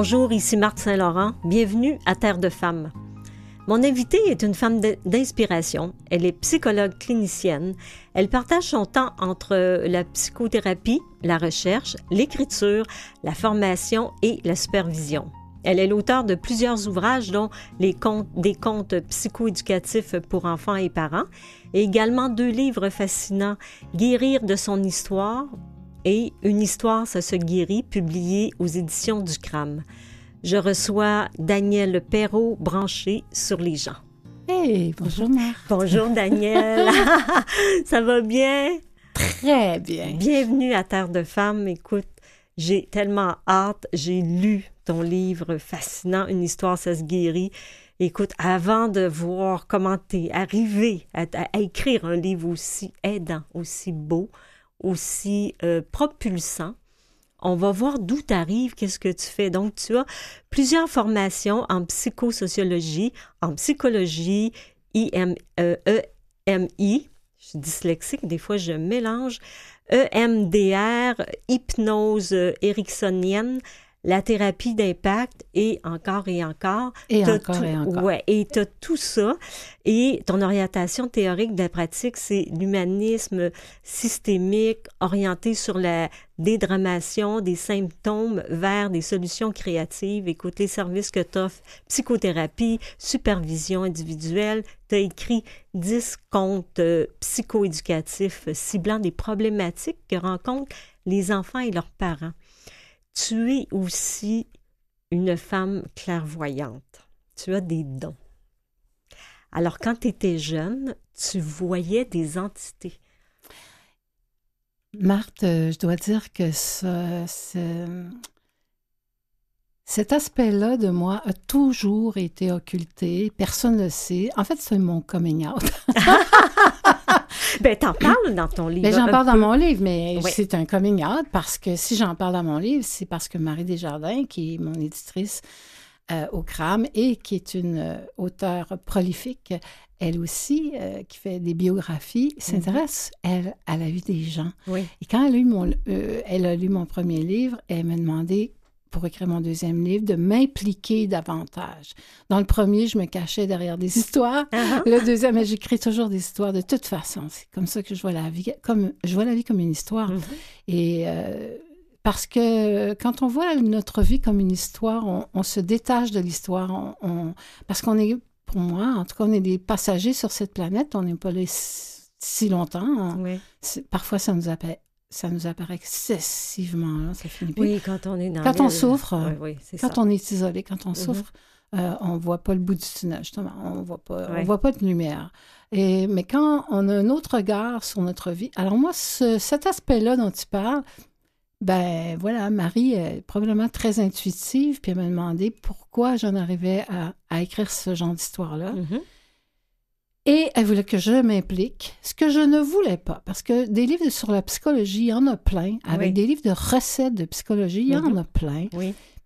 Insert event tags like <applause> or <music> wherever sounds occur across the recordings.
Bonjour, ici Marthe Saint-Laurent. Bienvenue à Terre de Femmes. Mon invitée est une femme d'inspiration. Elle est psychologue clinicienne. Elle partage son temps entre la psychothérapie, la recherche, l'écriture, la formation et la supervision. Elle est l'auteur de plusieurs ouvrages, dont les des contes psychoéducatifs pour enfants et parents, et également deux livres fascinants, Guérir de son histoire et Une histoire, ça se guérit, publié aux éditions du CRAM. Je reçois Daniel Perrault, branché sur les gens. Hey, bonjour Marc. Bonjour Daniel. <laughs> ça va bien? Très bien. Bienvenue à Terre de Femmes. Écoute, j'ai tellement hâte. J'ai lu ton livre fascinant, Une histoire, ça se guérit. Écoute, avant de voir comment tu es arrivé à, écrire un livre aussi aidant, aussi beau, aussi euh, propulsant, on va voir d'où tu arrives, qu'est-ce que tu fais. Donc, tu as plusieurs formations en psychosociologie, en psychologie, IM, euh, EMI, je suis dyslexique, des fois je mélange, EMDR, hypnose ericksonienne, la thérapie d'impact et encore et encore. Et encore et encore. Ouais, et tu as tout ça. Et ton orientation théorique de la pratique, c'est l'humanisme systémique orienté sur la dédramation des symptômes vers des solutions créatives. Écoute, les services que tu offres, psychothérapie, supervision individuelle. Tu as écrit 10 contes euh, psychoéducatifs ciblant des problématiques que rencontrent les enfants et leurs parents tu es aussi une femme clairvoyante. Tu as des dons. Alors, quand tu étais jeune, tu voyais des entités. Marthe, euh, je dois dire que cet aspect-là de moi a toujours été occulté. Personne ne le sait. En fait, c'est mon coming out. <laughs> ben, t'en parles dans ton livre. Ben, j'en parle dans mon livre, mais c'est un coming out parce que si j'en parle dans mon livre, c'est parce que Marie Desjardins, qui est mon éditrice euh, au CRAM et qui est une euh, auteure prolifique, elle aussi, euh, qui fait des biographies, s'intéresse, mhm. elle, à la vie des gens. Et quand elle a, lu mon, elle a lu mon premier livre, elle m'a demandé pour écrire mon deuxième livre, de m'impliquer davantage. Dans le premier, je me cachais derrière des <laughs> histoires. Uh-huh. Le deuxième, j'écris toujours des histoires de toute façon. C'est comme ça que je vois la vie, comme je vois la vie comme une histoire. Mm-hmm. Et euh, parce que quand on voit notre vie comme une histoire, on, se détache de l'histoire. On, parce qu'on est, pour moi, en tout cas, on est des passagers sur cette planète. On n'est pas là si longtemps. Parfois, ça nous appelle ça nous apparaît excessivement ça finit Oui, quand on est dans Quand on souffre, quand on est isolé, quand on mhm. souffre, euh, on ne voit pas le bout du tunnel, justement. On voit pas, on voit pas de lumière. Et, mais quand on a un autre regard sur notre vie, alors moi, cet aspect-là dont tu parles, ben voilà, Marie est probablement très intuitive, puis elle m'a demandé pourquoi j'en arrivais à, écrire ce genre d'histoire-là. Mhm. Et elle voulait que je m'implique, ce que je ne voulais pas, parce que des livres sur la psychologie, il y en a plein. Avec des livres de recettes de psychologie, il y en mhm. a plein.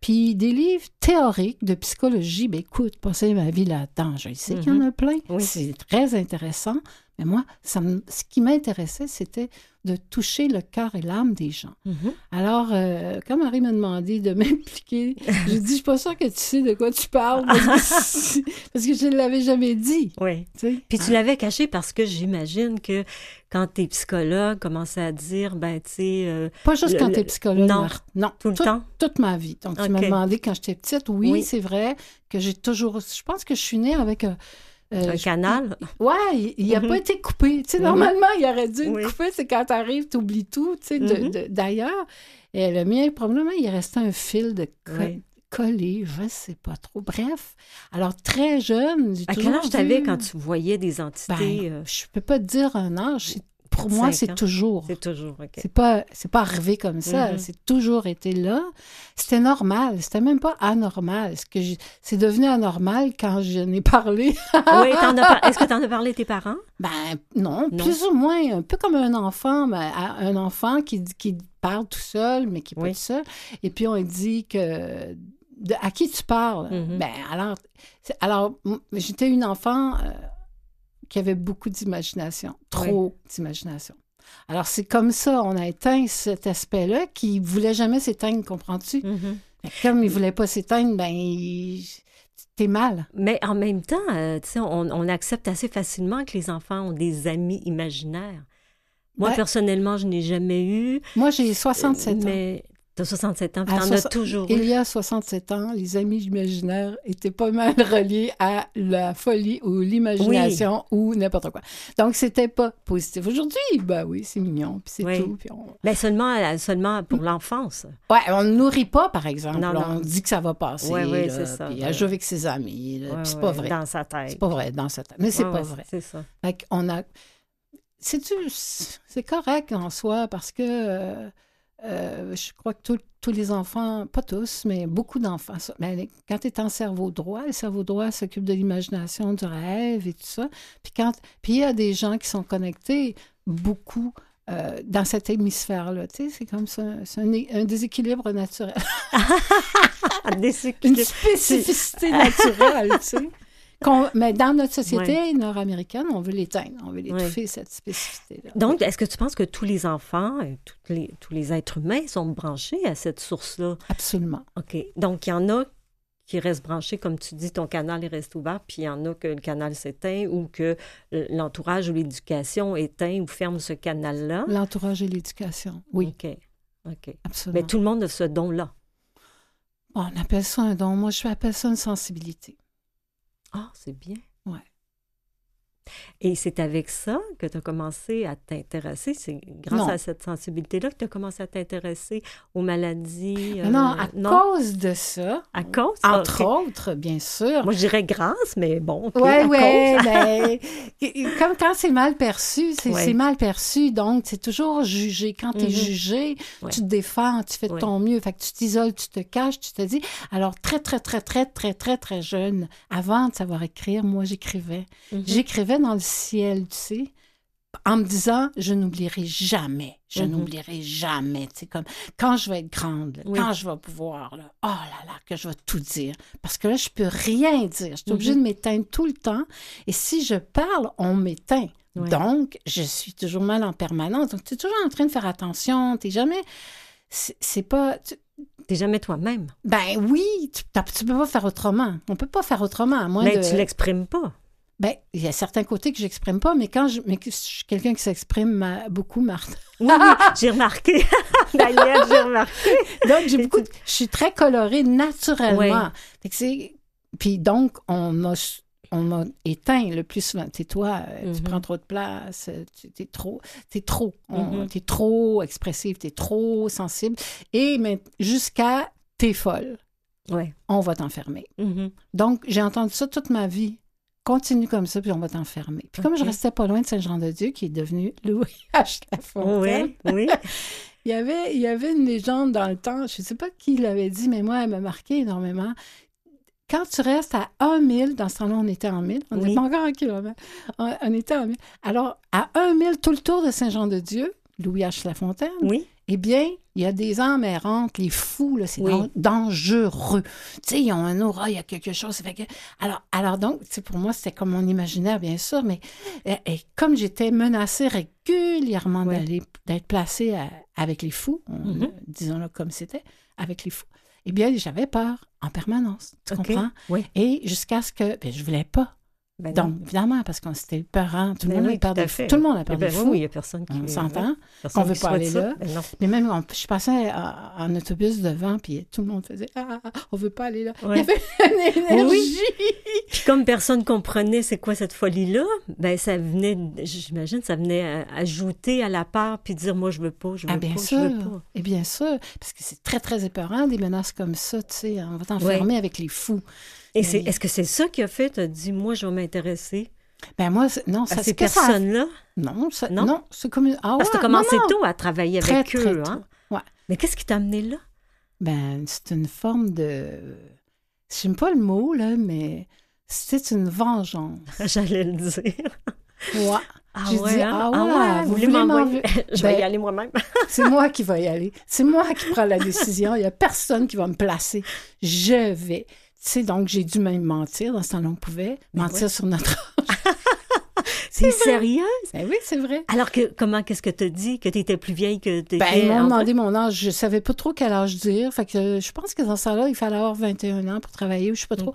Puis des livres théoriques de psychologie, ben écoute, passer ma vie là-dedans, je sais qu'il y en mhm. a plein. C'est très intéressant. Mais moi, ça ce qui m'intéressait, c'était de toucher le cœur et l'âme des gens. Mm-hmm. Alors, euh, quand Marie m'a demandé de <laughs> m'impliquer, j'ai dit, je suis pas sûre que tu sais de quoi tu parles, <laughs> <laughs> parce que, je ne l'avais jamais dit. Oui. Puis tu l'avais caché parce que j'imagine que quand tu es psychologue, commencer à dire, ben, tu sais... Euh, pas juste quand tu es psychologue, non, non, tout le temps? Toute ma vie. Donc, tu m'as demandé quand j'étais petite, oui, c'est vrai que j'ai toujours... Je pense que je suis née avec... Euh, euh, un canal? Oui, il n'a pas mhm. été coupé. Tu sais, normalement, il aurait dû être coupé. C'est quand tu arrives, tu oublies tout, tu sais, mhm. d'ailleurs. Et le mien, probablement, il restait un fil de collé, je ne sais pas trop. Bref, alors très jeune. À quel âge t'avais quand tu voyais des entités? Ben, euh? Je peux pas te dire un âge pour moi, c'est toujours. C'est toujours, OK. C'est pas, c'est pas arrivé comme ça. Mm-hmm. C'est toujours été là. C'était normal. C'était même pas anormal. Ce que c'est devenu anormal quand je n'ai parlé. oui, <laughs> est-ce que tu en as parlé à tes parents? Ben, non, plus ou moins. Un peu comme un enfant, ben, un enfant qui, qui parle tout seul, mais qui n'est pas tout seul. Et puis, on dit que à qui tu parles? Mm-hmm. Ben, alors, alors j'étais une enfant euh, qui avait beaucoup d'imagination, trop d'imagination. Alors, c'est comme ça, on a éteint cet aspect-là qui voulait jamais s'éteindre, comprends-tu? Mm-hmm. Comme il voulait pas s'éteindre, ben, t'es mal. Mais en même temps, euh, tu sais, on, on, accepte assez facilement que les enfants ont des amis imaginaires. Moi, ben personnellement, je n'ai jamais eu. Moi, j'ai 67 ans. Mais T'as 67 ans, puis t'en as toujours Il y a 67 ans, les amis imaginaires étaient pas mal <laughs> reliés à la folie ou l'imagination ou n'importe quoi. Donc, c'était pas positif. Aujourd'hui, ben oui, c'est mignon, puis c'est tout. Puis ben seulement, seulement pour l'enfance. Ouais, on ne nourrit pas, par exemple. On dit que ça va passer. Oui, oui, c'est ça. Puis elle joue avec ses amis. puis c'est pas vrai. Dans sa tête. C'est pas vrai, dans sa tête. Mais c'est pas vrai. C'est ça. Fait qu'on a... C'est correct en soi, parce que... Euh, euh, je crois que tous les enfants, pas tous, mais beaucoup d'enfants, ben, quand tu es en cerveau droit, le cerveau droit s'occupe de l'imagination, du rêve et tout ça. Puis quand, puis il y a des gens qui sont connectés beaucoup euh, dans cet hémisphère-là. Tu sais, c'est comme ça, c'est un, déséquilibre naturel. <laughs> Une spécificité naturelle, tu sais mais dans notre société nord-américaine, on veut l'éteindre, on veut l'étouffer, cette spécificité-là. Donc, est-ce que tu penses que tous les enfants, euh, tous les, tous les êtres humains sont branchés à cette source-là? Absolument. OK. Donc, il y en a qui restent branchés, comme tu dis, ton canal reste ouvert, puis il y en a que le canal s'éteint ou que l'entourage ou l'éducation éteint ou ferme ce canal-là. L'entourage et l'éducation, oui. OK. OK. Absolument. Mais tout le monde a ce don-là. On appelle ça un don. Moi, je appelle ça une sensibilité. Ah, c'est bien. Ouais. Et c'est avec ça que tu as commencé à t'intéresser, c'est grâce à cette sensibilité-là que tu as commencé à t'intéresser aux maladies. Euh, non, à cause de ça. À cause? Entre autres, bien sûr. Moi, je dirais grâce, mais bon. oui, oui, mais comme quand c'est mal perçu, c'est mal perçu, donc c'est toujours jugé. Quand tu es mm-hmm. jugé, tu te défends, tu fais de ton mieux, fait que tu t'isoles, tu te caches, tu te dis. Alors, très, très, très, très, très, très, très jeune, avant de savoir écrire, moi, j'écrivais. Mm-hmm. J'écrivais dans le ciel, tu sais, en me disant, je n'oublierai jamais, je mhm. n'oublierai jamais, tu sais, comme quand je vais être grande, quand je vais pouvoir, là, oh là là, que je vais tout dire. Parce que là, je peux rien dire. Je suis obligée mhm. de m'éteindre tout le temps. Et si je parle, on m'éteint. Donc, je suis toujours mal en permanence. Donc, tu es toujours en train de faire attention. Tu jamais. C'est pas. Tu n'es jamais toi-même. Ben oui, tu, tu peux pas faire autrement. On peut pas faire autrement, à moins Mais tu l'exprimes pas. Ben, il y a certains côtés que j'exprime pas, mais quand je, mais je suis quelqu'un qui s'exprime beaucoup, Marthe. <laughs> Oui, j'ai remarqué. <laughs> Daniel, j'ai remarqué. donc, j'ai beaucoup, je suis très colorée naturellement. Puis donc, on m'a, on m'a éteint le plus souvent. Tu toi, euh, tu mm-hmm. prends trop de place, tu es trop, t'es trop, mm-hmm. t'es trop expressive, t'es trop sensible. Et jusqu'à t'es folle. Ouais. On va t'enfermer. Mm-hmm. Donc, j'ai entendu ça toute ma vie continue comme ça, puis on va t'enfermer. Puis comme je restais pas loin de Saint-Jean-de-Dieu, qui est devenu <laughs> Louis H. Lafontaine, oui, oui. <laughs> il, y avait, il y avait une légende dans le temps, je ne sais pas qui l'avait dit, mais moi, elle m'a marqué énormément. Quand tu restes à 1 000, dans ce temps-là, on était en 1000, on n'était pas encore en kilomètres, on, était en 1000. Alors, à 1 000, tout le tour de Saint-Jean-de-Dieu, Louis H. Lafontaine, oui. eh bien, il y a des âmes errantes, les fous, là, c'est dangereux. Tu sais, ils ont un aura, il y a quelque chose. Fait que... alors, alors donc, pour moi, c'était comme mon imaginaire, bien sûr, mais et, comme j'étais menacée régulièrement d'aller d'être placée avec les fous, mm-hmm. disons-le comme c'était, avec les fous, eh bien, j'avais peur en permanence. Tu comprends? Oui. Et jusqu'à ce que, ben, je voulais pas ben Donc, évidemment, parce qu'on c'était parent, tout le ben monde a peur de Tout le monde a peur de fou. Oui, il n'y a personne qui... On s'entend, qu'on ne veut pas aller là. Ben Mais même, je passais en autobus devant, puis tout le monde faisait « Ah, on ne veut pas aller là Il y avait une énergie! Puis comme personne comprenait c'est quoi cette folie-là, ben ça venait, j'imagine, ça venait ajouter à la part, puis dire « Moi, je ne veux pas, je veux ah, bien pas, sûr. je veux pas. » Et bien sûr, parce que c'est très, très épeurant, des menaces comme ça, tu sais, on va t'enfermer avec les fous. Et c'est, est-ce que c'est ça qui a fait, tu as dit, moi, je vais m'intéresser? Ben moi, non, ça, à ces personnes-là? Non, non, non c'est comme... Ah, Parce que tu as commencé tôt à travailler avec eux, hein? Ouais. Mais qu'est-ce qui t'a amené là? Ben, c'est une forme de... Je n'aime pas le mot, là, mais c'est une vengeance. <laughs> J'allais le dire. Ouais. Ah ouais, hein? ah, ah ouais, vous voulez m'envoyer? <laughs> Je vais y ben, aller moi-même. <laughs> c'est moi qui vais y aller. C'est moi qui prends la décision. Il n'y a personne qui va me placer. Je vais sais, donc j'ai dû même mentir dans ce temps-là, on pouvait mentir sur notre <laughs> âge. T'es sérieuse? Ben oui, c'est vrai. Alors que comment qu'est-ce que tu dit? Que tu étais plus vieille que tu Ben ils m'ont demandé mon âge, je savais pas trop quel âge dire, fait que je pense que dans ce là il fallait avoir 21 ans pour travailler, ou je sais pas trop.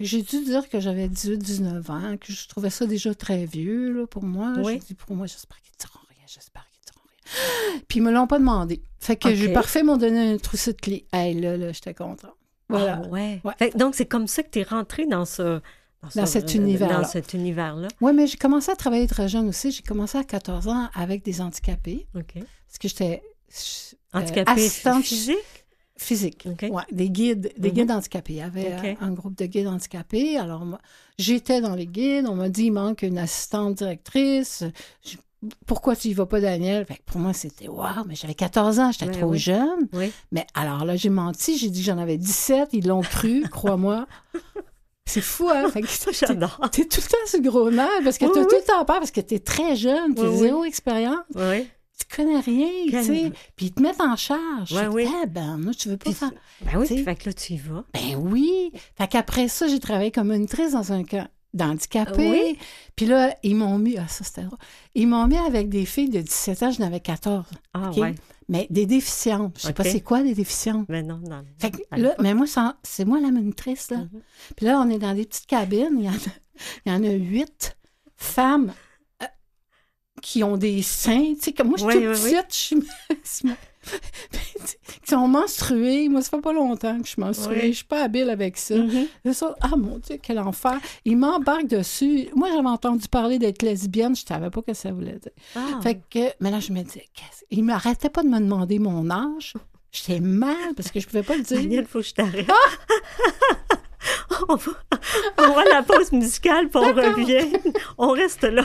J'ai dû dire que j'avais 18 19 ans, que je trouvais ça déjà très vieux là, pour moi. Oui. J'ai dit pour moi, j'espère qu'ils diront rien, j'espère qu'ils diront rien. Puis ils me l'ont pas demandé. Fait que j'ai parfait m'ont donné un trousseau de clés. Hey là là, j'étais contente. Voilà. Ah, ouais. donc c'est comme ça que tu es rentrée dans ce dans, cet univers-là. Dans cet univers-là. Oui, mais j'ai commencé à travailler très jeune aussi. J'ai commencé à 14 ans avec des handicapés. OK. Parce que j'étais. Euh, handicapés physiques? Physique? Ouais, des guides, des mhm. guides handicapés. Il y avait un groupe de guides handicapés. Alors, j'étais dans les guides. On m'a dit il manque une assistante directrice. Pourquoi tu y vas pas, Daniel? pour moi, c'était waouh, mais j'avais 14 ans, j'étais trop jeune. Oui. Mais alors là, j'ai menti, j'ai dit que j'en avais 17, ils l'ont cru, <laughs> crois-moi. C'est fou, hein? <laughs> T'es tout le temps ce gros nerf parce que tu t'as tout le temps peur parce que t'es très jeune, t'as zéro expérience. Oui. Tu connais rien, tu sais. Puis ils te mettent en charge. Oui, oui. Eh ben, moi, tu veux pas faire. Ben oui, fait que là, tu y vas. Ben oui. Fait qu'après ça, j'ai travaillé comme monitrice dans un camp d'handicapés. Oui. Puis là, ils m'ont mis, ah, ça c'était Ils m'ont mis avec des filles de 17 ans, j'en avais 14. Ah, ouais mais des déficientes. Je sais pas c'est quoi des déficientes. Mais non, non. Fait que, là, mais moi, c'est moi la monitrice, là. Mm-hmm. Puis là, on est dans des petites cabines. Il y en a, il y en a huit femmes euh, qui ont des seins. Tu sais, comme moi, je suis toute petite, je suis <laughs> qui sont menstrués. Moi, ça fait pas longtemps que je suis menstruée. Je suis pas habile avec ça. Mm-hmm. Ah mon Dieu, quel enfer. Ils m'embarquent dessus. Moi, j'avais entendu parler d'être lesbienne. Je savais pas ce que ça voulait dire. Ah. Fait que, mais là, je me disais, ils m'arrêtaient pas de me demander mon âge. J'étais mal parce que je pouvais pas le dire. Daniel, faut que je t'arrête. Ah! <laughs> on, va, on va à la pause musicale, puis on revient. On reste là.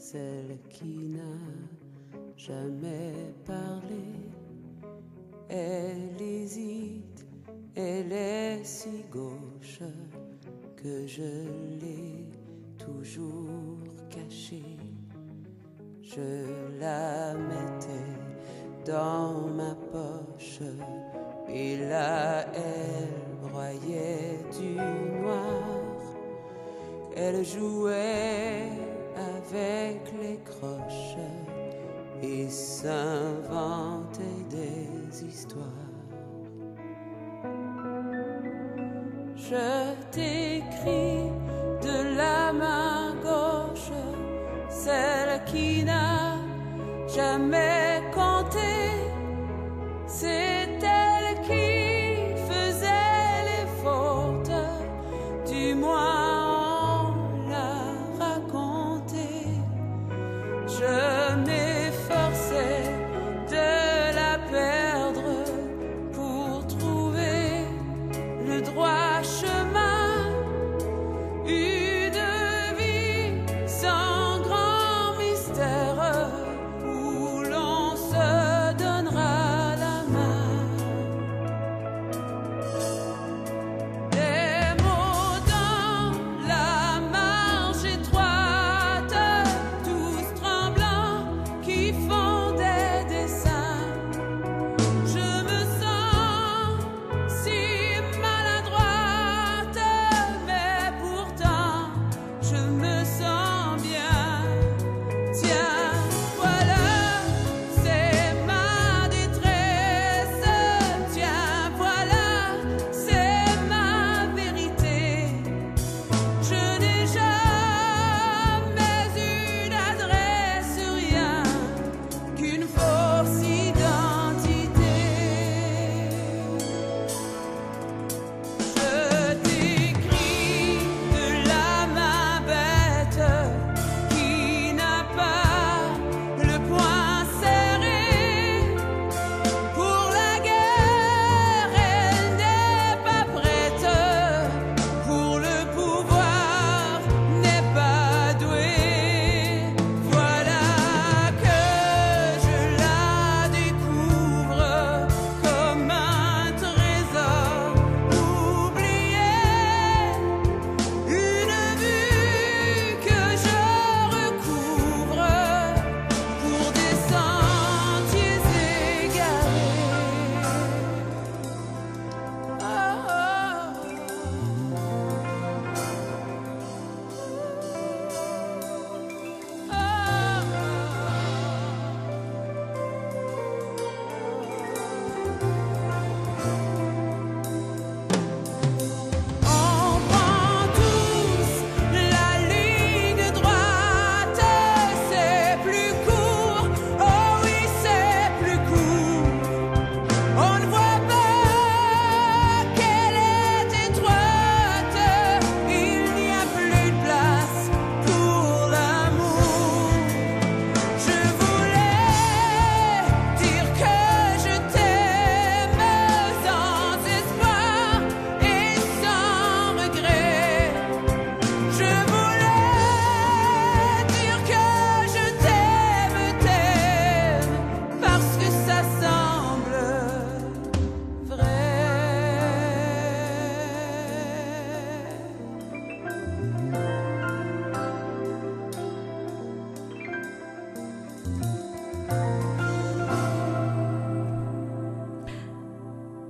Celle qui n'a jamais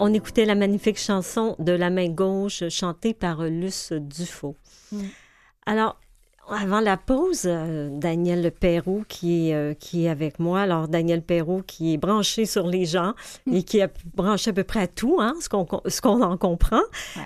on écoutait la magnifique chanson de La main gauche chantée par Luce Dufaux. Mm. Alors, avant la pause, euh, Daniel Perrault qui est, euh, qui est avec moi. Alors, Daniel Perrault qui est branché sur les gens mm. et qui a branché à peu près à tout, hein, ce qu'on ce qu'on en comprend.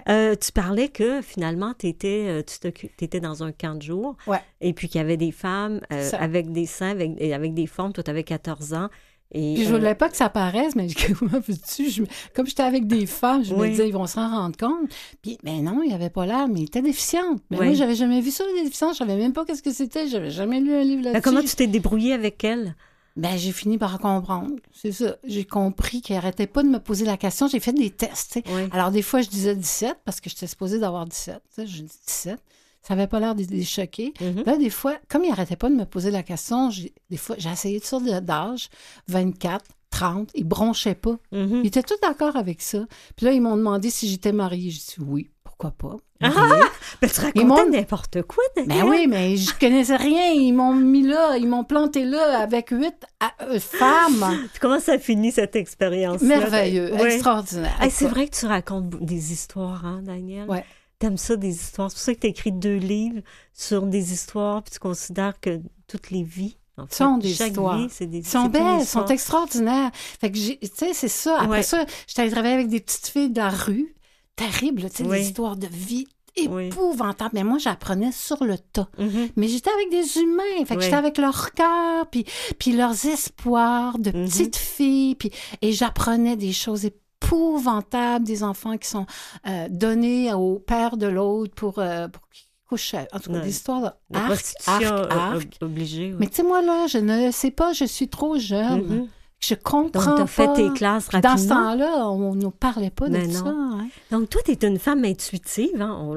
Euh, tu parlais que finalement, étais, tu étais dans un camp de jour et puis qu'il y avait des femmes avec des seins, avec, avec des formes. Toi, tu avais 14 ans je euh, voulais pas que ça paraisse, mais <laughs> comme j'étais avec des femmes, je me disais, ils vont s'en rendre compte. Puis, mais non, il avait pas l'air, mais il était déficient. Mais moi, j'avais jamais vu ça, les déficients. Je savais même pas qu'est-ce que c'était. J'avais jamais lu un livre là-dessus. comment tu t'es débrouillée avec elle? Ben, j'ai fini par comprendre. C'est ça. J'ai compris qu'elle arrêtait pas de me poser la question. J'ai fait des tests. Alors, des fois, je disais 17 parce que j'étais supposée d'avoir 17. Je dis 17. Ça n'avait pas l'air de les choquer. Mm-hmm. Là, des fois, comme il n'arrêtait pas de me poser la question, des fois, j'ai essayé de sortir d'âge, 24, 30, ils bronchaient pas. Mm-hmm. Ils étaient tous d'accord avec ça. Puis là, ils m'ont demandé si j'étais mariée. J'ai dit oui, pourquoi pas? Ah, mais tu racontais n'importe quoi, Daniel. Ben oui, mais je connaissais rien. Ils m'ont mis là, ils m'ont planté là avec huit euh, femmes. Comment ça finit cette expérience Merveilleux, extraordinaire. c'est vrai que tu racontes des histoires, hein, Daniel? Oui t'aimes ça des histoires. C'est pour ça que tu as écrit deux livres sur des histoires, puis tu considères que toutes les vies en fait, sont des histoires. Vie, c'est des, sont belles, sont extraordinaires. Fait que, tu sais, c'est ça. Après ça, j'étais allée travailler avec des petites filles de la rue. Terrible, tu sais, des histoires de vie épouvantables. Mais moi, j'apprenais sur le tas. Mm-hmm. Mais j'étais avec des humains. Fait que j'étais avec leur cœur, puis, puis leurs espoirs de mm-hmm. petites filles. Puis, et j'apprenais des choses épouvantables épouvantables des enfants qui sont euh, donnés au père de l'autre pour, euh, pour qu'ils couchent. En tout cas, des histoires arc, arc, arc. Obligé, Mais tu sais, moi, là, je ne sais pas, je suis trop jeune. Mm-hmm. Je comprends Donc, tu as fait tes classes rapidement. Dans ce temps-là, on ne parlait pas de ça. Hein. Donc, toi, tu es une femme intuitive. Hein?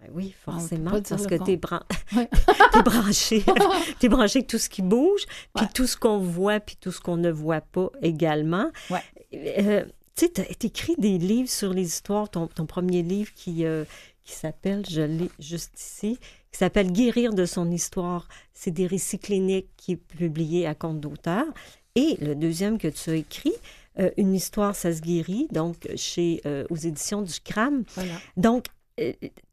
ben oui, forcément, parce que tu es, bran... <laughs> <laughs> es branché. <laughs> tu es branché avec tout ce qui bouge, puis tout ce qu'on voit, puis tout ce qu'on ne voit pas également. Ouais. Euh, tu sais, tu as écrit des livres sur les histoires, ton, premier livre qui, euh, qui s'appelle, je l'ai juste ici, qui s'appelle Guérir de son histoire. C'est des récits cliniques qui est publié à compte d'auteur. Et le deuxième que tu as écrit, euh, Une histoire, ça se guérit, donc chez, euh, aux éditions du CRAM. Voilà. Donc,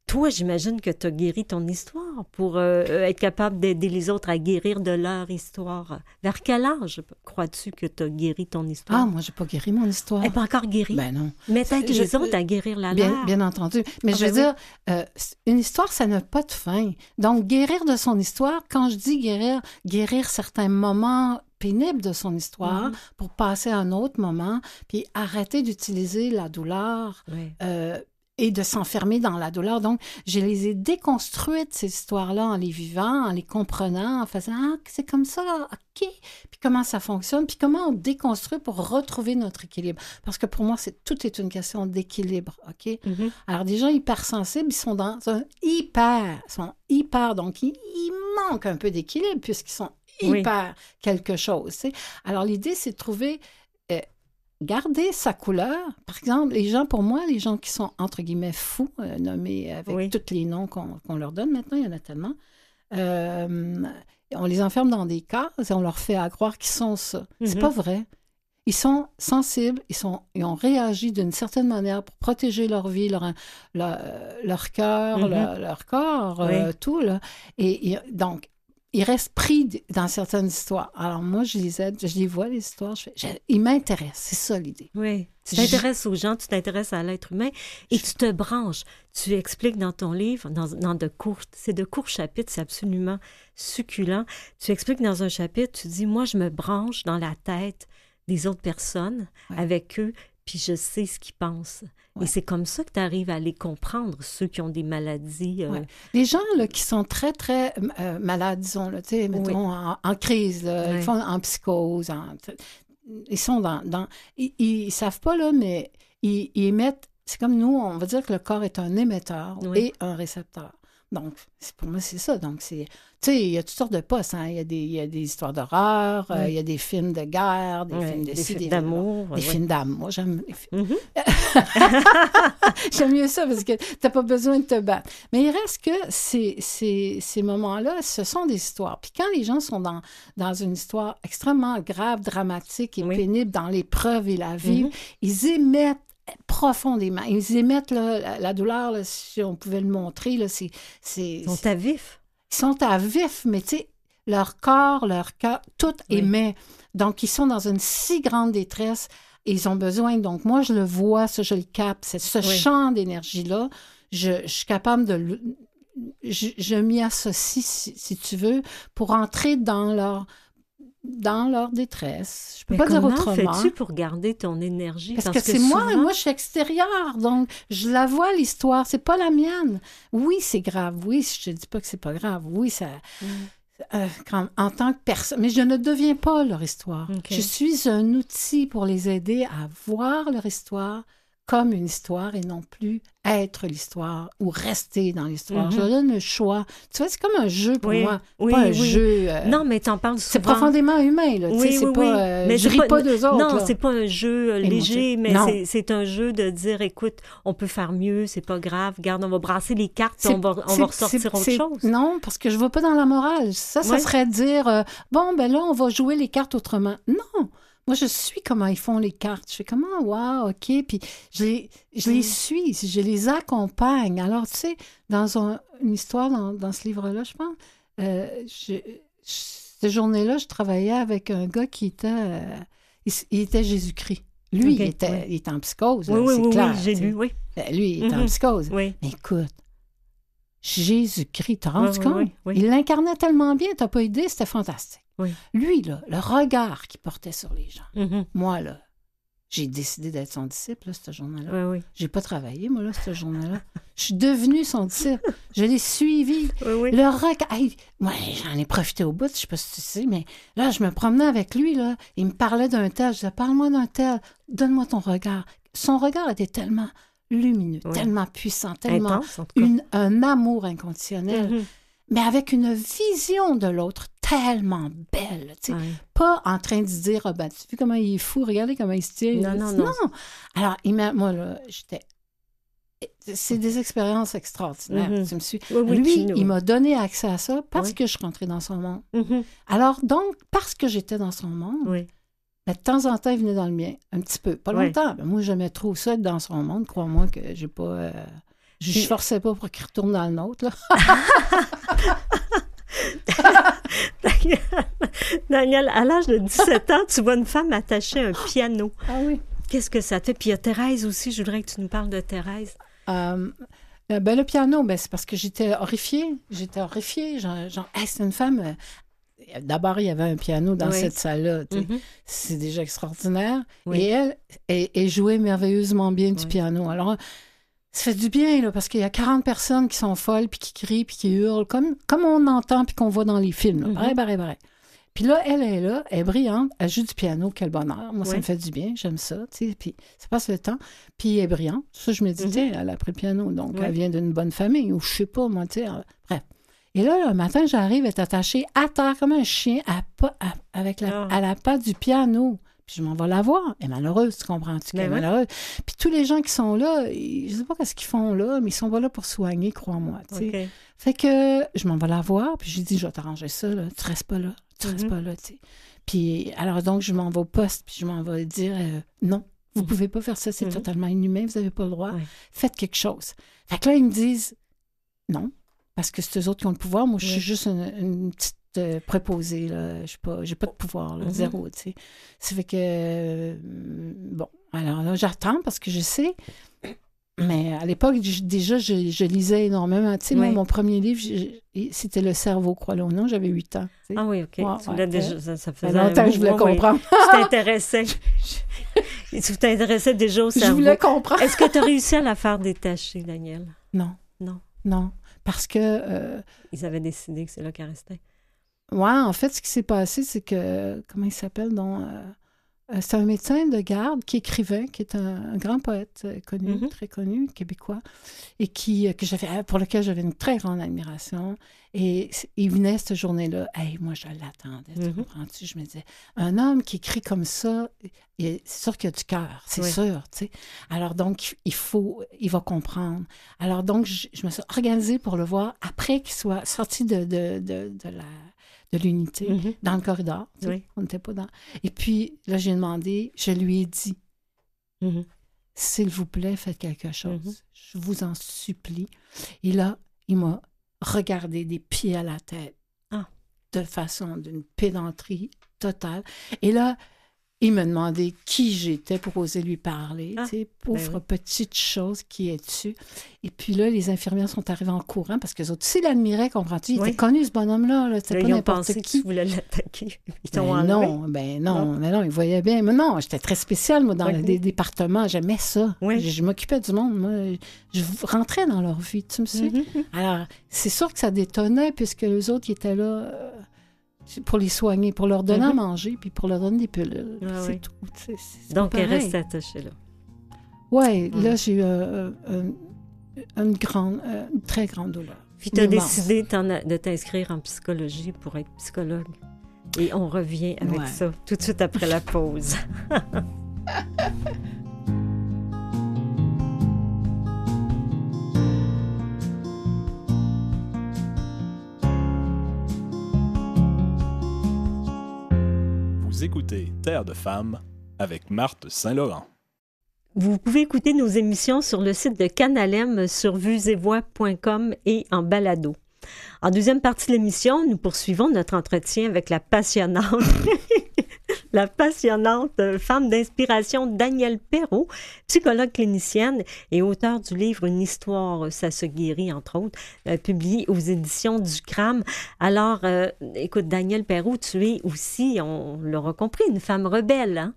toi, j'imagine que tu as guéri ton histoire pour euh, être capable d'aider les autres à guérir de leur histoire. Vers quel âge crois-tu que tu as guéri ton histoire? Ah, moi, j'ai pas guéri mon histoire. Elle pas encore guérie? Ben non. Mais t'aides les autres à guérir la bien, leur. Bien entendu. Mais ah, je veux ben dire, euh, une histoire, ça n'a pas de fin. Donc, guérir de son histoire, quand je dis guérir, guérir certains moments pénibles de son histoire mm-hmm. pour passer à un autre moment, puis arrêter d'utiliser la douleur euh, et de s'enfermer dans la douleur. Donc, je les ai déconstruites, ces histoires-là, en les vivant, en les comprenant, en faisant Ah, c'est comme ça, OK. Puis comment ça fonctionne, puis comment on déconstruit pour retrouver notre équilibre. Parce que pour moi, c'est tout est une question d'équilibre, OK? Mm-hmm. Alors, des gens hypersensibles, ils sont dans un hyper, ils sont hyper, donc ils, manquent un peu d'équilibre puisqu'ils sont hyper quelque chose. Alors, l'idée, c'est de trouver garder sa couleur. Par exemple, les gens, pour moi, les gens qui sont entre guillemets fous, euh, nommés avec tous les noms qu'on leur donne maintenant, il y en a tellement, euh, on les enferme dans des cases et on leur fait croire qu'ils sont ça. C'est mhm. pas vrai. Ils sont sensibles, ils, sont, ils ont réagi d'une certaine manière pour protéger leur vie, leur, leur, cœur, mhm. leur, corps, euh, tout. Là. et donc, il reste pris dans certaines histoires. Alors moi, je les aide, je les vois, les histoires. Je ils m'intéressent, c'est ça l'idée. Oui, tu t'intéresses aux gens, tu t'intéresses à l'être humain et tu te branches. Tu expliques dans ton livre, dans, dans de courts, c'est de courts chapitres, c'est absolument succulent. Tu expliques dans un chapitre, tu dis, moi, je me branche dans la tête des autres personnes, avec eux, puis je sais ce qu'ils pensent. Et c'est comme ça que tu arrives à les comprendre, ceux qui ont des maladies. Euh... Les gens là, qui sont très, très euh, malades, disons, là, mettons, en, crise, ils font en psychose, ils sont dans... dans ils, ne savent pas, là, mais ils, émettent... C'est comme nous, on va dire que le corps est un émetteur et un récepteur. Donc, pour moi, c'est ça. Donc, c'est tu sais, il y a toutes sortes de postes. Hein. Il, y a des, il y a des histoires d'horreur, euh, il y a des films de guerre, des films de des films d'amour. Des films d'amour. J'aime les films. Mm-hmm. <laughs> J'aime mieux ça parce que tu n'as pas besoin de te battre. Mais il reste que ces, ces, ces moments-là, ce sont des histoires. Puis quand les gens sont dans, dans une histoire extrêmement grave, dramatique et pénible dans l'épreuve et la vie, mm-hmm. ils émettent profondément. Ils émettent la, douleur, si on pouvait le montrer. Là, c'est, ils sont à vif. Ils sont à vif, mais tu sais, leur corps, leur cœur, tout émet. Donc, ils sont dans une si grande détresse et ils ont besoin. Donc, moi, je le vois, ça, je le capte. C'est ce champ d'énergie-là. Je, je, suis capable de. Je, je m'y associe, si, si, tu veux, pour entrer dans leur dans leur détresse. Je peux pas dire autrement. Comment fais-tu pour garder ton énergie? Parce, que, c'est moi, moi je suis extérieure, donc je la vois l'histoire, c'est pas la mienne. Oui, c'est grave, oui, je te dis pas que c'est pas grave, oui, ça... Mm. Euh, en tant que personne, mais je ne deviens pas leur histoire. Je suis un outil pour les aider à voir leur histoire, comme une histoire et non plus être l'histoire ou rester dans l'histoire. Je mhm. donne le choix. Tu vois, c'est comme un jeu pour moi, oui, pas un jeu. Euh, non, mais t'en parles souvent. C'est profondément humain, là. Oui, pas. Euh, mais je ris pas d'eux autres. Non, c'est pas un jeu euh, léger, mais c'est un jeu de dire, écoute, on peut faire mieux, c'est pas grave. Garde, on va brasser les cartes, on va, on va ressortir autre chose. Non, parce que je vais pas dans la morale. Ça, ça serait dire, bon, ben là, on va jouer les cartes autrement. Non. Moi, je suis comment ils font les cartes. Je fais comment, waouh, OK. Puis je les, je les mm. suis, je les accompagne. Alors, tu sais, dans une histoire dans, ce livre-là, je pense, euh, cette journée-là, je travaillais avec un gars qui était, euh, il, était Jésus-Christ. Lui, il, était, il était en psychose. Oui, oui, oui, j'ai lu, oui. Ben, lui, il était en mm-hmm. psychose. Oui. Mais écoute, Jésus-Christ, t'as rendu compte? il l'incarnait tellement bien, t'as pas idée, c'était fantastique. Lui, là, le regard qu'il portait sur les gens. Mm-hmm. Moi, là, j'ai décidé d'être son disciple, là, cette journée-là. Oui, J'ai pas travaillé, moi, là, cette journée-là. Je suis devenue son disciple. Je l'ai suivi. <laughs> Le regard... moi, j'en ai profité au bout, je sais pas si tu sais, mais là, je me promenais avec lui, là. Il me parlait d'un tel. Je disais, parle-moi d'un tel. Donne-moi ton regard. Son regard était tellement lumineux, tellement puissant, tellement un amour inconditionnel. Mm-hmm mais avec une vision de l'autre tellement belle. Tu sais. Pas en train de se dire, oh, ben, tu sais comment il est fou, regardez comment il se tient. Non, non, non. Alors, il moi, là, j'étais. C'est des expériences extraordinaires. Mm-hmm. Tu me suis... Lui, il m'a donné accès à ça parce que je suis rentrée dans son monde. Mm-hmm. Alors, donc, parce que j'étais dans son monde, ben, de temps en temps, il venait dans le mien, un petit peu. Pas longtemps. Mais moi, j'aimais trop ça être dans son monde. Crois-moi que j'ai pas. Euh, je ne forçais pas pour qu'il retourne dans le nôtre. Là. <laughs> Daniel, à l'âge de 17 ans, tu vois une femme attacher un piano. Ah oui. Qu'est-ce que ça te fait? Puis il y a Thérèse aussi, je voudrais que tu nous parles de Thérèse. Euh, euh, ben, le piano, ben, c'est parce que j'étais horrifiée. J'étais horrifiée. Genre, genre c'est une femme. Euh, d'abord, il y avait un piano dans cette salle-là. Mm-hmm. C'est déjà extraordinaire. Et elle, elle, jouait merveilleusement bien du piano. Alors, ça fait du bien, là, parce qu'il y a 40 personnes qui sont folles, puis qui crient, puis qui hurlent, comme, comme on entend, puis qu'on voit dans les films. Là. Mm Puis là, elle est là, elle est brillante, elle joue du piano, quel bonheur. Moi, ça me fait du bien, j'aime ça, tu sais. Puis ça passe le temps. Puis elle est brillante. Ça, je me dis, mm-hmm. elle a pris le piano, donc elle vient d'une bonne famille, ou je sais pas, moi, tu sais. Bref. Et là, le matin, j'arrive, elle est attachée à terre comme un chien à, avec la, ah. à la patte du piano. Puis je m'en vais la voir. Elle est malheureuse, tu comprends-tu? Ben malheureuse? Puis tous les gens qui sont là, je sais pas ce qu'ils font là, mais ils sont pas là pour soigner, crois-moi. Fait que je m'en vais la voir, puis j'ai dit, je vais t'arranger ça, là. tu restes pas là. Tu restes mm-hmm. pas là, tu sais. Puis alors donc, je m'en vais au poste, puis je m'en vais dire, euh, non, vous mm-hmm. pouvez pas faire ça, c'est mm-hmm. totalement inhumain, vous avez pas le droit. Faites quelque chose. Fait que là, ils me disent, non, parce que c'est eux autres qui ont le pouvoir. Moi, je suis juste une petite préposé. Là. Je n'ai pas, pas de pouvoir, là, mm-hmm. zéro. Tu sais. Ça fait que. Euh, bon, alors là, j'attends parce que je sais. Mais à l'époque, déjà, je, lisais énormément. Tu sais, mon premier livre, c'était Le cerveau, crois-le ou non, j'avais 8 ans. Ah oui, OK. déjà, ça, ça, faisait longtemps que je voulais comprendre. <laughs> tu t'intéressais. <laughs> tu t'intéressais déjà au cerveau. Je voulais comprendre. Est-ce que tu as réussi à la faire détacher, Daniel? Non. Non. Non. Parce que. Euh, Ils avaient décidé que c'est là qu'elle restait. Ouais, en fait, ce qui s'est passé, c'est que, comment il s'appelle, donc, euh, euh, c'est un médecin de garde qui écrivait, qui est un, grand poète euh, connu, mm-hmm. très connu, québécois, et qui, que j'avais, pour lequel j'avais une très grande admiration. Et il venait cette journée-là, hey, moi je l'attendais, tu mm-hmm. comprends-tu? Je me disais, un homme qui écrit comme ça, c'est sûr qu'il a du cœur, c'est sûr, tu sais. Alors donc, il faut, il va comprendre. Alors donc, je, me suis organisée pour le voir après qu'il soit sorti de, de, de, de la de l'unité mm-hmm. dans le corridor. On n'était pas dans. Et puis, là, j'ai demandé, je lui ai dit. Mm-hmm. s'il vous plaît, faites quelque chose. Mm-hmm. Je vous en supplie. Et là, il m'a regardé des pieds à la tête, ah. de façon d'une pédanterie totale. Et là, il me demandait qui j'étais pour oser lui parler. Ah, pauvre ben petite chose qui es-tu? Et puis là, les infirmières sont arrivées en courant parce que les autres aussi l'admiraient, comprends-tu? Il était connu, ce bonhomme-là. Là. C'était pas n'importe qui. Que tu voulais l'attaquer. Ben non, ben non, non, mais non, il voyait bien. Mais non, j'étais très spéciale, moi, dans les départements. J'aimais ça. Je, m'occupais du monde. Moi, je rentrais dans leur vie, tu me sais? Mm-hmm. Alors, c'est sûr que ça détonnait puisque les autres, ils étaient là... Euh, pour les soigner, pour leur donner à mhm. manger, puis pour leur donner des pilules. c'est tout. Donc, elle reste attachée là. Oui, là, j'ai eu euh, euh, une, grande, euh, une très grande douleur. Puis tu as décidé de t'inscrire en psychologie pour être psychologue. Et on revient avec ça tout de suite après la pause. <laughs> écoutez Terre de femmes avec Marthe Saint-Laurent. Vous pouvez écouter nos émissions sur le site de Canalem sur vuesetvoix.com et en balado. En deuxième partie de l'émission, nous poursuivons notre entretien avec la passionnante <laughs> la passionnante femme d'inspiration Danielle Perrault, psychologue clinicienne et auteure du livre Une histoire, ça se guérit, entre autres, euh, publié aux éditions du CRAM. Alors, euh, écoute, Danielle Perrault, tu es aussi, on l'aura compris, une femme rebelle. Hein?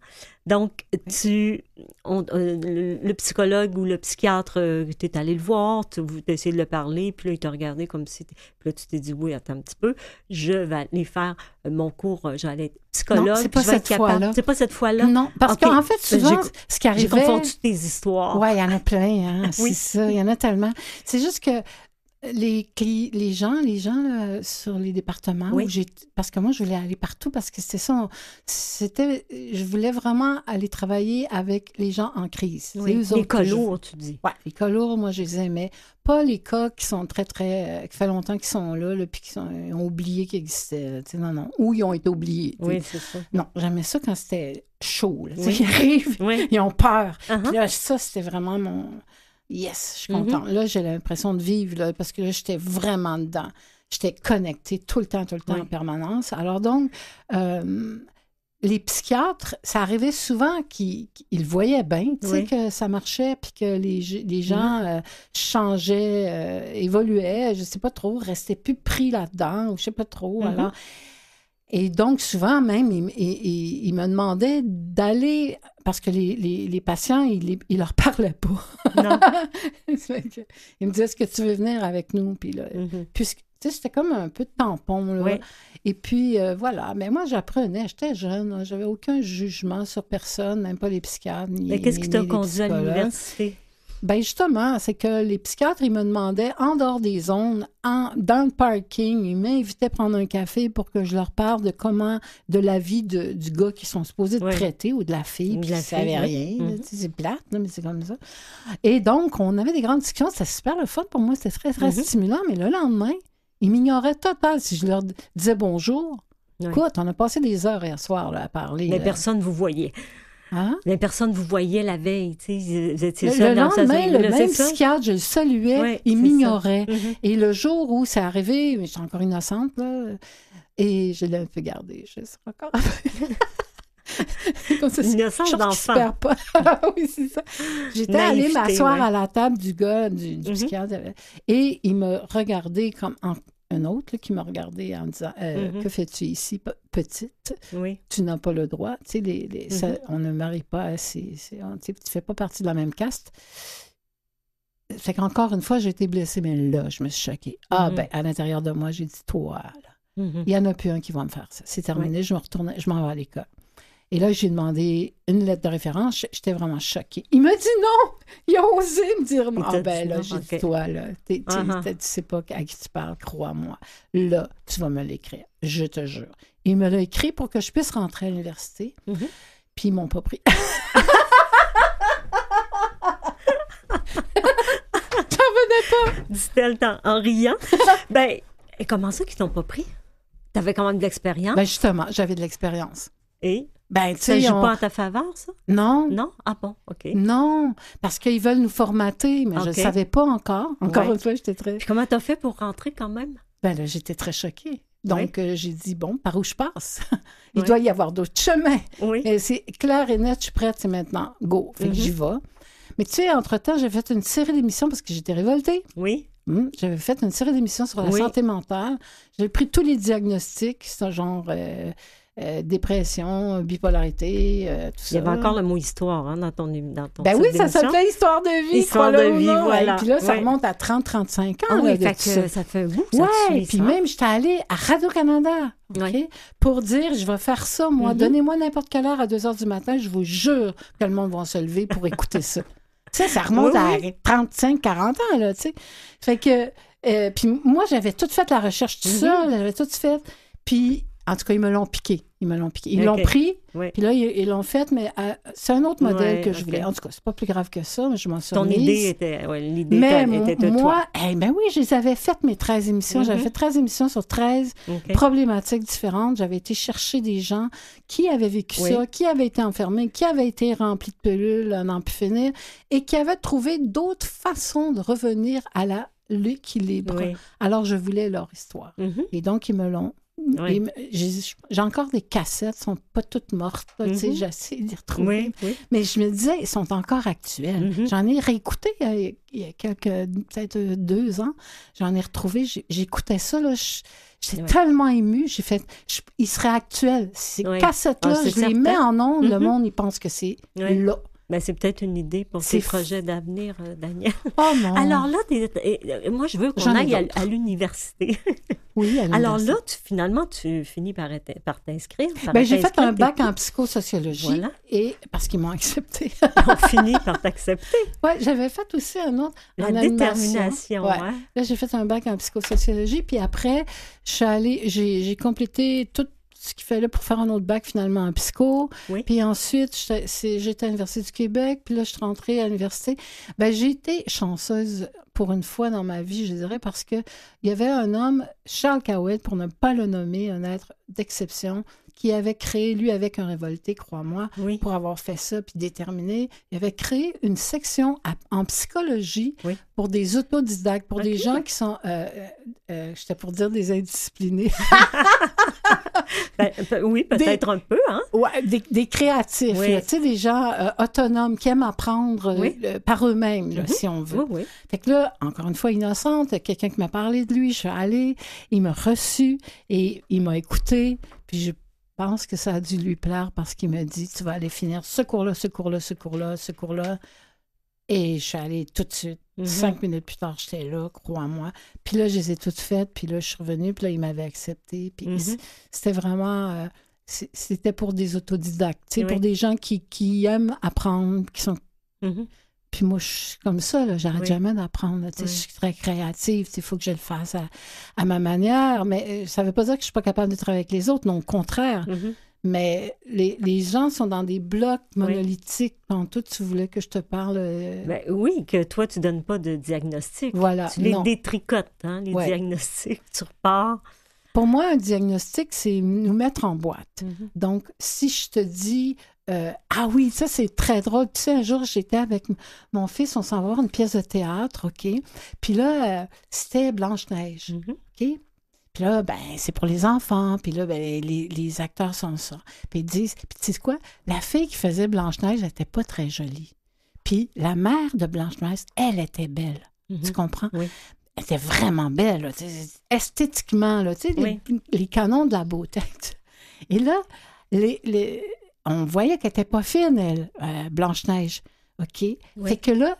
Donc, tu, euh, le, psychologue ou le psychiatre, euh, tu es allé le voir, tu as essayé de le parler, puis là, il t'a regardé comme si. Puis là, tu t'es dit, oui, attends un petit peu, je vais aller faire euh, mon cours, aller être psychologue. c'est pas, cette fois-là. C'est pas cette fois-là? Non, parce qu'en fait, souvent, ce qui arrivait. J'ai confondu tes histoires. Oui, il y en a plein, hein, <laughs> oui. c'est ça, il y en a tellement. C'est juste que les, les gens, les gens euh, sur les départements, oui. parce que moi, je voulais aller partout parce que c'était ça. C'était, je voulais vraiment aller travailler avec les gens en crise. Oui. Les cas lourds, tu dis. Oui, les cas lourds, moi, je les aimais. Pas les cas qui sont très, très. Euh, qui fait longtemps qu'ils sont là, puis qui ont oublié qu'ils existaient. Non, non. Ou ils ont été oubliés. Oui, c'est ça. Non, j'aimais ça quand c'était chaud. Ils arrivent, ils ont peur. Uh-huh. Puis là, ça, c'était vraiment mon yes, je suis mm-hmm. contente. Là, j'ai l'impression de vivre parce que là, j'étais vraiment dedans. J'étais connectée tout le temps, tout le temps en permanence. Alors donc, euh, les psychiatres, ça arrivait souvent qu'ils voyaient bien, tu sais, que ça marchait, puis que les, les gens mm-hmm. euh, changeaient, euh, évoluaient, je sais pas trop, restaient plus pris là-dedans, ou je sais pas trop. Mm-hmm. Alors, et donc, souvent même, il, me demandait d'aller, parce que les, les, patients, il ne leur <laughs> parlait pas. Non. <laughs> il me disait, est-ce que tu veux venir avec nous? Puis là, mm-hmm. puisque, c'était comme un peu de tampon. Là. Et puis, euh, voilà. Mais moi, j'apprenais, j'étais jeune, j'avais aucun jugement sur personne, même pas les psychiatres. Mais qu'est-ce qui t'a conduit à l'université? Ben justement, c'est que les psychiatres, ils me demandaient, en dehors des zones, en, dans le parking, ils m'invitaient à prendre un café pour que je leur parle de comment, de la vie de, du gars qu'ils sont supposés traiter ou de la fille, puis ils ne savaient rien. Mhm. C'est plate, mais c'est comme ça. Et donc, on avait des grandes discussions. C'était super le fun pour moi. C'était très, très mhm. stimulant. Mais le lendemain, ils m'ignoraient total si je leur disais bonjour. Écoute, on a passé des heures hier soir à parler. Mais personne ne vous voyait. Hein? Les personnes vous voyez la veille, tu sais, vous étiez le lendemain, le même psychiatre, je le saluais, il m'ignorait. Mm-hmm. Et le jour où c'est arrivé, j'étais encore innocente, là, et je l'ai un peu gardé, je sais pas encore. Comme ça, Innocence d'enfant. pas. oui, c'est ça. J'étais allée m'asseoir à la table du gars, du, mm-hmm. psychiatre, et il me regardait comme en un autre qui m'a regardé en disant euh, mm-hmm. Que fais-tu ici, petite? Oui. Tu n'as pas le droit. Tu sais, les, mm-hmm. on ne marie pas, c'est, tu ne fais pas partie de la même caste. Fait qu'encore une fois, j'ai été blessée, mais là, je me suis choquée. Ah, mm-hmm. ben, à l'intérieur de moi, j'ai dit Toi, là, il n'y en a plus un qui va me faire ça. C'est terminé, je me retourne, je m'en vais à l'école. Et là, j'ai demandé une lettre de référence. J'étais vraiment choquée. Il m'a dit non. Il a osé me dire Ah, ben là, j'ai dit toi, là. Tu uh-huh. sais pas à qui tu parles, crois-moi. Là, tu vas me l'écrire. Je te jure. Il me l'a écrit pour que je puisse rentrer à l'université. Mm-hmm. Puis ils m'ont pas pris. <laughs> T'en venais pas. Dit-elle en riant. <laughs> ben, et comment ça qu'ils t'ont pas pris? T'avais quand même de l'expérience? Ben justement, j'avais de l'expérience. Et? Ben, tu Ça joue on- pas en ta faveur, ça? non, Non? Ah bon, OK. non, parce qu'ils veulent nous formater, mais je ne savais pas encore. Encore Ouais. une fois, j'étais très... Puis comment t'as fait pour rentrer quand même? Ben là, j'étais très choquée. Donc, euh, j'ai dit, bon, par où je passe? <laughs> Il doit y avoir d'autres chemins. Oui. Et c'est clair et net, je suis prête, c'est maintenant, go. Fait que Mhm. j'y vais. Mais tu sais, entre-temps, j'ai fait une série d'émissions parce que j'étais révoltée. Oui. Hum, J'avais fait une série d'émissions sur la santé mentale. J'ai pris tous les diagnostics, c'est genre euh, euh, dépression, bipolarité, euh, tout ça. Il y avait encore le mot histoire hein, dans ton, dans ton Ben oui, ça s'appelait Histoire de vie. Histoire de vie, voilà. Et puis là, ça remonte à 30-35 ans. Ah oui, fait que ça. ça fait que ça Ouais, suit, puis ça. même, j'étais allée à Radio-Canada OK, Ouais. pour dire je vais faire ça, moi. Mhm. Donnez-moi n'importe quelle heure à 2 heures du matin, je vous jure que le monde va se lever pour écouter ça. <laughs> Tu sais, ça remonte Oui, à 35-40 ans, là, tu sais. Fait que, euh, puis moi, j'avais tout fait la recherche tout seul, j'avais tout fait. Puis, en tout cas, ils me l'ont piqué. Ils me l'ont piqué. Ils l'ont pris, Oui. puis là, ils l'ont fait, mais euh, c'est un autre modèle que je voulais. En tout cas, c'est pas plus grave que ça, mais je m'en suis Ton idée était. Ouais, l'idée Mais était de moi, toi. eh ben oui, je les avais faites, mes 13 émissions. J'avais Mhm. fait 13 émissions sur 13 OK. problématiques différentes. J'avais été chercher des gens qui avaient vécu Oui. ça, qui avaient été enfermés, qui avaient été remplis de pilules à n'en plus finir et qui avaient trouvé d'autres façons de revenir à la l'équilibre. Oui. Alors, je voulais leur histoire. Mhm. Et donc, ils me l'ont. Oui. J'ai encore des cassettes, elles sont pas toutes mortes. Mhm. J'essaie de les retrouver. Oui, oui. Mais je me disais, ils sont encore actuels. Mhm. J'en ai réécouté il y a, il y a quelques, peut-être euh, deux ans. J'en ai retrouvé, j'écoutais ça, là. J'étais tellement émue. J'ai fait, je- ils seraient actuels. Ces cassettes-là, Ah, je les mets en ondes, le Mhm. monde, il pense que c'est là. Ben, c'est peut-être une idée pour tes f- projets d'avenir, euh, Daniel. <laughs> Oh non. Alors là, euh, moi, je veux qu'on aille à, l'université. <laughs> oui, à Alors l'université. là, tu, finalement, tu finis par, t'inscrire. Ben, j'ai fait un bac en psychosociologie Voilà. et parce qu'ils m'ont accepté. <laughs> On finit par t'accepter. ouais, j'avais fait aussi un autre La en détermination. Ouais. hein. Là, j'ai fait un bac en psychosociologie, puis après, je suis allée, j'ai, j'ai complété tout ce qu'il fallait pour faire un autre bac finalement en psycho. Oui. Puis ensuite, j'étais, à l'Université du Québec, puis là, je suis rentrée à l'université. Ben, j'ai été chanceuse pour une fois dans ma vie, je dirais, parce que il y avait un homme, Charles Cowett, pour ne pas le nommer, un être d'exception, qui avait créé, lui, avec un révolté, crois-moi, Oui. pour avoir fait ça puis déterminé, il avait créé une section à- en psychologie Oui. pour des autodidactes, pour des gens qui sont, euh, euh, euh, j'étais pour dire des indisciplinés, <laughs> Ben, pe- oui, peut-être un peu, hein? ouais, des, des créatifs, Oui. tu sais, des gens euh, autonomes qui aiment apprendre euh, par eux-mêmes, Mhm. si on veut. Fait que là, encore une fois, innocente, quelqu'un qui m'a parlé de lui, je suis allée, il m'a reçu et il m'a écouté, puis je pense que ça a dû lui plaire parce qu'il m'a dit, tu vas aller finir ce cours-là, ce cours-là, ce cours-là, ce cours-là. Et je suis allée tout de suite. Mhm. Cinq minutes plus tard, j'étais là, crois-moi. Puis là, je les ai toutes faites, puis là, je suis revenue, puis là, il m'avait accepté. Puis Mhm. c- c'était vraiment... euh, c'était pour des autodidactes, tu sais, Oui. pour des gens qui, qui aiment apprendre, qui sont Mhm. Puis moi, je suis comme ça, là, j'arrête Oui. jamais d'apprendre. Oui. Je suis très créative, il faut que je le fasse à, à ma manière. Mais euh, ça ne veut pas dire que je suis pas capable de travailler avec les autres, non, au contraire. Mhm. Mais les, les gens sont dans des blocs monolithiques. Tantôt, tu voulais que je te parle. euh, Ben, oui, que toi, tu donnes pas de diagnostic. voilà. Tu les non. détricotes, hein, les Ouais. diagnostics. Tu repars. Pour moi, un diagnostic, c'est nous mettre en boîte. Mhm. Donc, si je te dis, euh, ah oui, ça c'est très drôle. Tu sais, un jour, j'étais avec mon fils, on s'en va voir une pièce de théâtre, OK? Puis là, euh, c'était Blanche-Neige, Mhm. OK? Puis là, ben, c'est pour les enfants. Puis là, ben, les, les acteurs sont ça. Puis ils disent, puis tu sais quoi? La fille qui faisait Blanche-Neige, elle n'était pas très jolie. Puis la mère de Blanche-Neige, elle était belle. Mhm. Tu comprends? Oui. Elle était vraiment belle, là, esthétiquement, là, tu sais, les, les canons de la beauté. Et là, les, les- on voyait qu'elle n'était pas fine, elle, euh, Blanche-Neige. OK? Oui. Fait que là,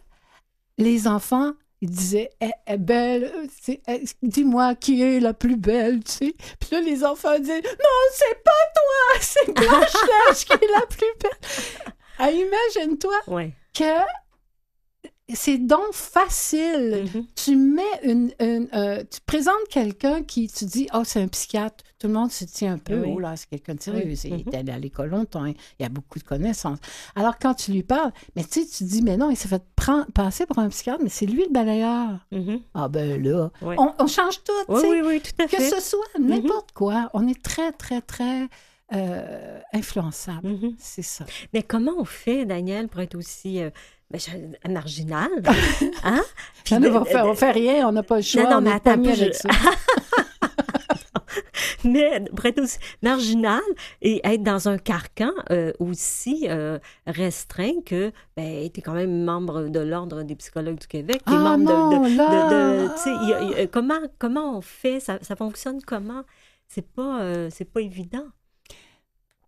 les enfants, ils disaient, elle est belle, euh, elle- dis-moi qui est la plus belle, tu sais. Puis là, les enfants disaient, non, c'est pas toi, <laughs> c'est Blanche-Neige qui est la plus belle. <laughs> Ah, imagine-toi que c'est donc facile. Mhm. Tu mets une. une, euh, tu présentes quelqu'un qui. Tu dis, oh, c'est un psychiatre. Tout le monde se tient un peu. Oui. Oh là, c'est quelqu'un de sérieux. Oui. Il est allé à l'école longtemps. Il y a beaucoup de connaissances. Alors, quand tu lui parles, mais tu sais, tu dis, mais non, il s'est fait prendre, passer pour un psychiatre, mais c'est lui le balayeur. Mhm. Ah, ben là. On, on change tout. Oui, oui, oui, tout à Que ce soit n'importe quoi. On est très, très, très euh, influençable. Mm-hmm. C'est ça. Mais comment on fait, Daniel, pour être aussi euh, ben, marginal? <laughs> Hein? on ne fait rien, on n'a pas le choix. Non, non, mais attends, ça. <laughs> <laughs> mais être aussi marginal et être dans un carcan euh, aussi euh, restreint que ben, tu es quand même membre de l'Ordre des psychologues du Québec, es ah membre non, de, de, comment, comment on fait, ça, ça fonctionne comment? C'est pas, euh, c'est pas évident.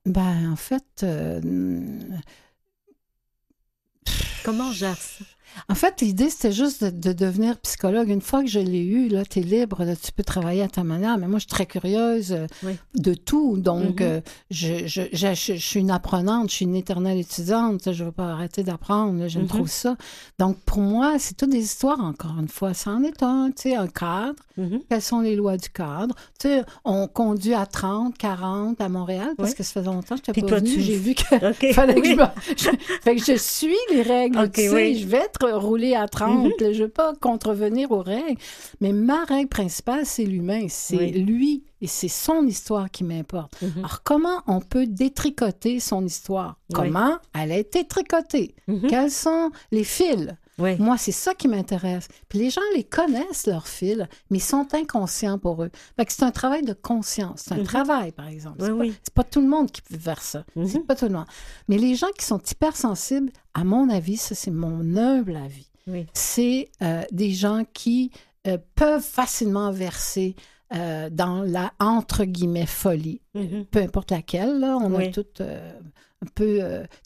Ben, en fait... Comment on gère ça? En fait, l'idée, c'était juste de, devenir psychologue. Une fois que je l'ai eu, là, tu es libre, tu peux travailler à ta manière. Mais moi, je suis très curieuse euh, de tout. Donc, mm-hmm. euh, je, je, je, suis une apprenante, je suis une éternelle étudiante. Je ne veux pas arrêter d'apprendre. J'aime mm-hmm. trop ça. Donc, pour moi, c'est toutes des histoires, encore une fois. Ça en est un, tu sais, un cadre. Mm-hmm. Quelles sont les lois du cadre? Tu sais, on conduit à 30, 40 à Montréal parce que ça fait longtemps que je n'étais pas venue. J'ai vu qu'il <laughs> fallait que je... fait que je suis les règles. tu sais, je vais être rouler à 30. Mhm. Je ne veux pas contrevenir aux règles. Mais ma règle principale, c'est l'humain. C'est lui et c'est son histoire qui m'importe. Mhm. Alors, comment on peut détricoter son histoire? Comment elle a été tricotée? Mhm. Quels sont les fils? Moi, c'est ça qui m'intéresse. Puis les gens les connaissent, leurs fils, mais ils sont inconscients pour eux. c'est un travail de conscience. C'est un travail, par exemple. C'est pas, pas, tout le monde qui peut faire ça. C'est pas tout le monde. Mais les gens qui sont hypersensibles, à mon avis, ça, c'est mon humble avis. C'est euh, des gens qui euh, peuvent facilement verser euh, dans la entre guillemets folie, mm-hmm. peu importe laquelle. Là, on a tout un peu,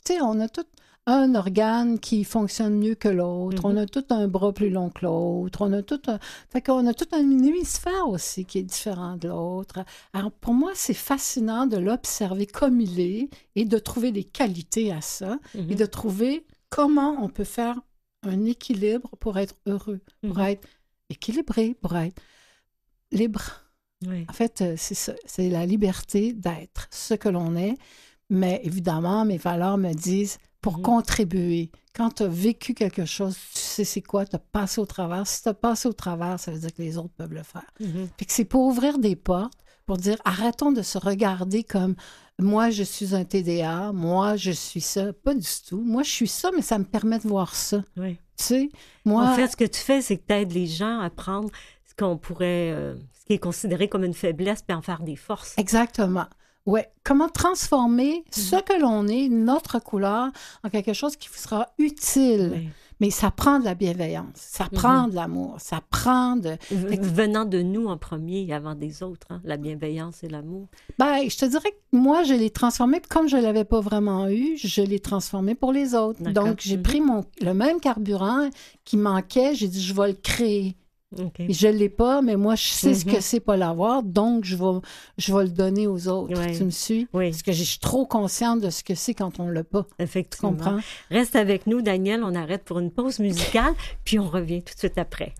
tu sais, on a tout un organe qui fonctionne mieux que l'autre. On mm-hmm. a tout un bras plus long que l'autre. On a tout un... Fait qu'on a tout un hémisphère aussi qui est différent de l'autre. Alors, pour moi, c'est fascinant de l'observer comme il est et de trouver des qualités à ça et mm-hmm. de trouver comment on peut faire un équilibre pour être heureux, pour mm-hmm. être équilibré, pour être libre. En fait, euh, c'est ça, c'est la liberté d'être ce que l'on est. Mais évidemment, mes valeurs me disent pour mhm. contribuer. Quand tu as vécu quelque chose, tu sais c'est quoi, tu as passé au travers. Si tu as passé au travers, ça veut dire que les autres peuvent le faire. Mhm. que c'est pour ouvrir des portes, pour dire arrêtons de se regarder comme moi je suis un TDA, moi je suis ça. Pas du tout. Moi je suis ça, mais ça me permet de voir ça. Oui. Tu sais, moi. En fait, ce que tu fais, c'est que tu aides les gens à prendre ce qu'on pourrait. Euh, ce qui est considéré comme une faiblesse, puis en faire des forces. Exactement. Oui, comment transformer ce mhm. que l'on est, notre couleur, en quelque chose qui vous sera utile. Mais ça prend de la bienveillance, ça mhm. prend de l'amour, ça prend de... Venant de nous en premier avant des autres, hein, la bienveillance et l'amour. Ben, je te dirais que moi, je l'ai transformé, comme je ne l'avais pas vraiment eu, je l'ai transformé pour les autres. Donc, j'ai mhm. pris mon, le même carburant qui manquait, j'ai dit, je vais le créer. Je ne l'ai pas, mais moi, je sais ce que mhm. c'est pas l'avoir, donc je vais, je vais le donner aux autres. Tu me suis? Oui. Parce que je suis trop consciente de ce que c'est quand on l'a pas. Effectivement. Tu comprends? Reste avec nous, Daniel. On arrête pour une pause musicale, puis on revient tout de suite après.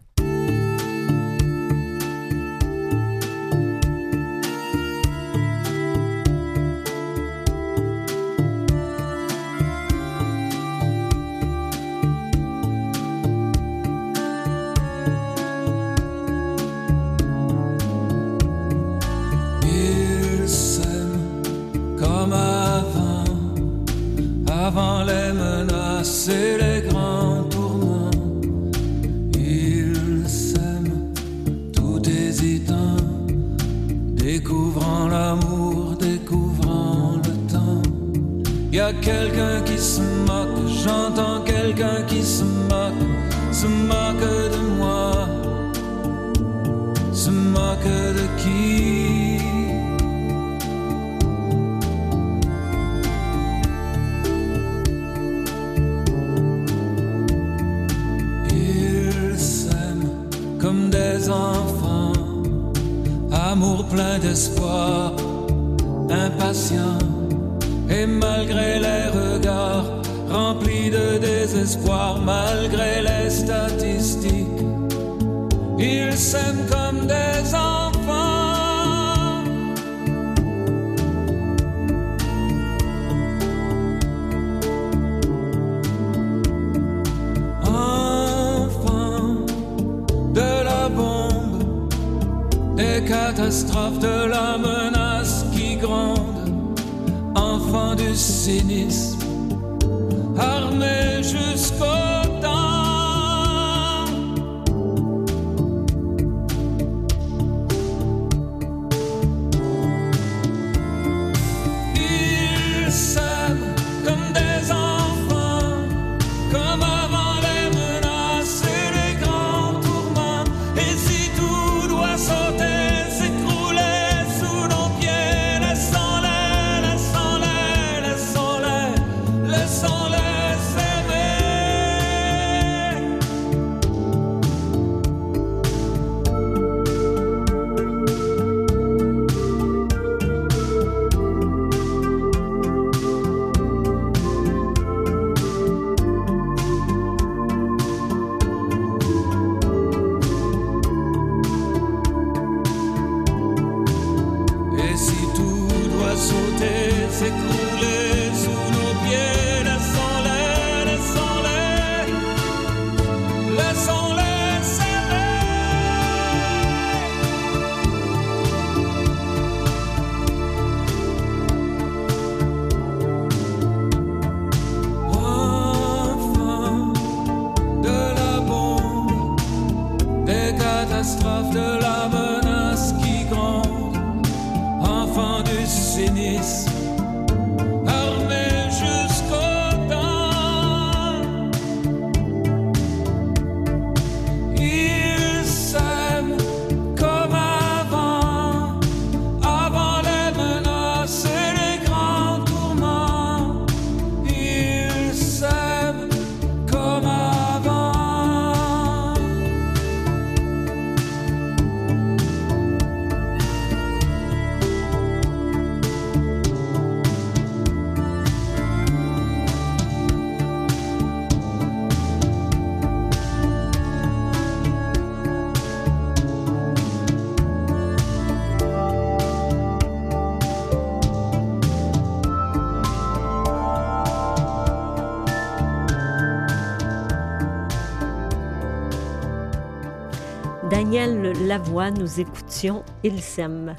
Lavoie, nous écoutions Il s'aime.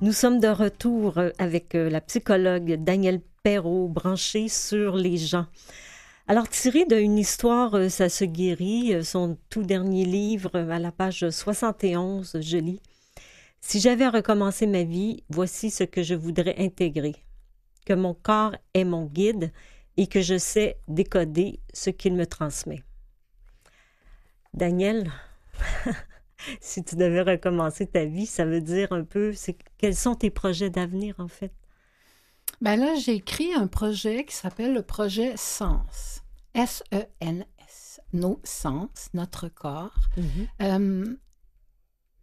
Nous sommes de retour avec euh, la psychologue Danielle Perrault, branchée sur les gens. Alors, tiré d'une histoire, euh, ça se guérit, euh, son tout dernier livre, à la page 71, je lis. Si j'avais recommencé ma vie, voici ce que je voudrais intégrer. Que mon corps est mon guide et que je sais décoder ce qu'il me transmet. Daniel, <laughs> <laughs> si tu devais recommencer ta vie, ça veut dire un peu, c'est quels sont tes projets d'avenir en fait? Ben là, j'ai écrit un projet qui s'appelle le projet Sens. S-E-N-S. Nos sens, notre corps. Mm-hmm. Euh,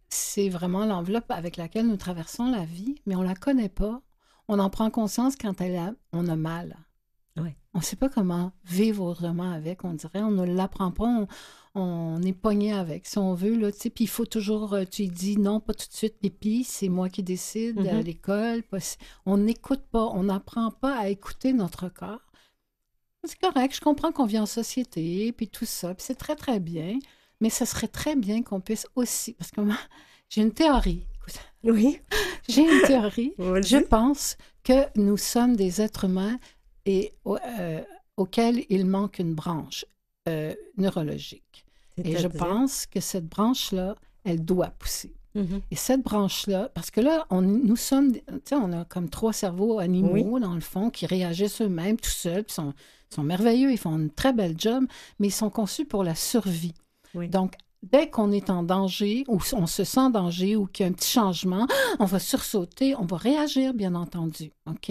c'est vraiment l'enveloppe avec laquelle nous traversons la vie, mais on ne la connaît pas. On en prend conscience quand elle a, on a mal. On ne sait pas comment vivre autrement avec, on dirait. On ne l'apprend pas, on, est pogné avec, si on veut. Là, puis il faut toujours, euh, tu dis non, pas tout de suite, pipi, c'est moi qui décide à mm-hmm. l'école. On n'écoute pas, on n'apprend pas à écouter notre corps. C'est correct, je comprends qu'on vit en société, puis tout ça, puis c'est très, très bien. Mais ce serait très bien qu'on puisse aussi, parce que moi, <laughs> j'ai une théorie. Oui. <laughs> J'ai une théorie. <laughs> je pense que nous sommes des êtres humains et euh, auquel il manque une branche euh, neurologique. Et je pense que cette branche-là, elle doit pousser. Mm-hmm. Et cette branche-là, parce que là, on, nous sommes, tu sais, on a comme trois cerveaux animaux, dans le fond, qui réagissent eux-mêmes tout seuls, puis sont, sont merveilleux, ils font une très belle job, mais ils sont conçus pour la survie. Donc, dès qu'on est en danger ou on se sent en danger ou qu'il y a un petit changement, <gasps> on va sursauter, on va réagir, bien entendu. OK?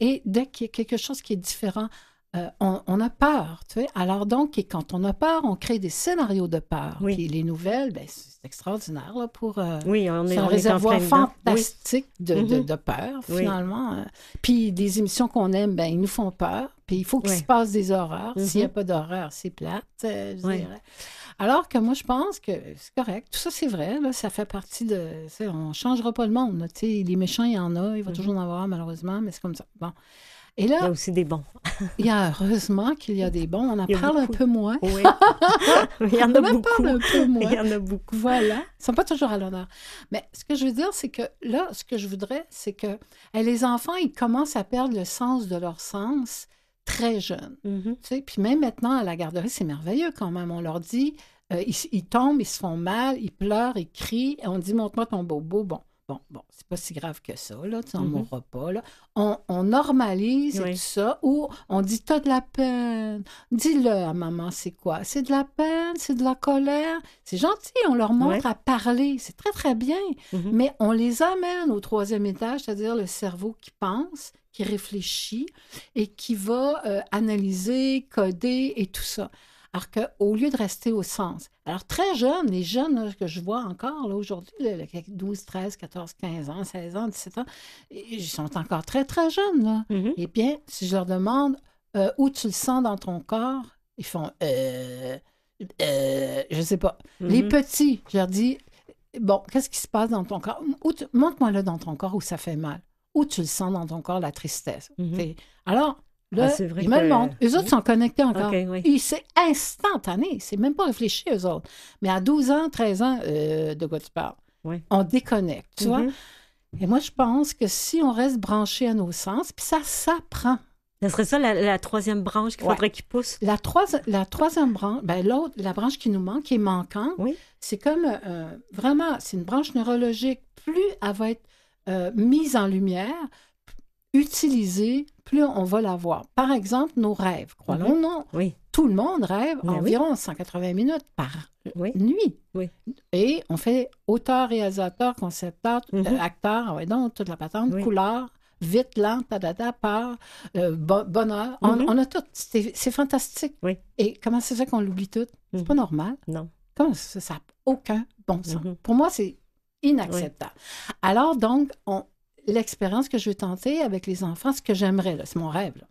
Et dès qu'il y a quelque chose qui est différent, euh, on, a peur, tu sais. Alors donc, et quand on a peur, on crée des scénarios de peur. Oui. les nouvelles, ben, c'est extraordinaire là, pour euh, oui, on est, un réservoir fantastique de, de, de, peur, finalement. Euh. Puis des émissions qu'on aime, ben, ils nous font peur. Puis il faut qu'il se passe des horreurs. S'il n'y a pas d'horreur, c'est plate, euh, je dirais. Alors que moi, je pense que c'est correct. Tout ça, c'est vrai. Là, ça fait partie de. On ne changera pas le monde. Les méchants, il y en a. Il va mm-hmm. toujours en avoir, malheureusement, mais c'est comme ça. Bon. Et là, il y a aussi des bons. il y a heureusement qu'il y a des bons. On en parle un peu moins. Oui. il y en a <laughs> beaucoup. Parle un peu moins. Il y en a beaucoup. Voilà. Ils ne sont pas toujours à l'honneur. Mais ce que je veux dire, c'est que là, ce que je voudrais, c'est que les enfants, ils commencent à perdre le sens de leur sens très jeunes. Mm-hmm. tu sais? Puis même maintenant, à la garderie, c'est merveilleux quand même. On leur dit, euh, ils, ils, tombent, ils se font mal, ils pleurent, ils crient. Et on dit, montre-moi ton bobo. Bon, Bon, bon, c'est pas si grave que ça, là, tu n'en mm-hmm. mourras pas, là. On, normalise tout ça, ou on dit, t'as de la peine. Dis-le à maman, c'est quoi? C'est de la peine, c'est de la colère? C'est gentil, on leur montre à parler, c'est très, très bien. Mm-hmm. Mais on les amène au troisième étage, c'est-à-dire le cerveau qui pense, qui réfléchit et qui va euh, analyser, coder et tout ça. Alors qu'au lieu de rester au sens. Alors, très jeunes, les jeunes que je vois encore aujourd'hui, 12, 13, 14, 15 ans, 16 ans, 17 ans, ils sont encore très, très jeunes. Là. Mm-hmm. Eh bien, si je leur demande euh, où tu le sens dans ton corps, ils font euh, euh, je sais pas. Les mm-hmm. petits, je leur dis bon, qu'est-ce qui se passe dans ton corps? Montre-moi là dans ton corps où ça fait mal. Où tu le sens dans ton corps, la tristesse. Mm-hmm. Alors, Là, ah, ils me le montrent. Eux autres sont connectés encore. C'est instantané. C'est même pas réfléchi, eux autres. Mais à 12 ans, 13 ans, euh, de quoi tu parles? On déconnecte, tu vois? Mm-hmm. Et moi, je pense que si on reste branché à nos sens, puis ça s'apprend. Ce serait ça la, troisième branche qu'il faudrait qu'il pousse? La, la troisième branche, ben, l'autre, la branche qui nous manque, qui est manquante, c'est comme euh, vraiment, c'est une branche neurologique. Plus elle va être euh, mise en lumière, utilisée, plus on va l'avoir. Par exemple, nos rêves. Croyons mhm. non. Oui. Tout le monde rêve environ 180 minutes par nuit. Oui. Et on fait auteur, réalisateur, concepteur, mhm. euh, acteur, ouais, donc toute la patente, couleur, vite, lent, tadada, peur, euh, bonheur. Mhm. on, a tout. C'est fantastique. Et comment c'est ça qu'on l'oublie tout? C'est pas normal. Non. Comment ça? Ça n'a aucun bon sens? Pour moi, c'est inacceptable. Alors, donc, on, l'expérience que je veux tenter avec les enfants, ce que j'aimerais, c'est mon rêve.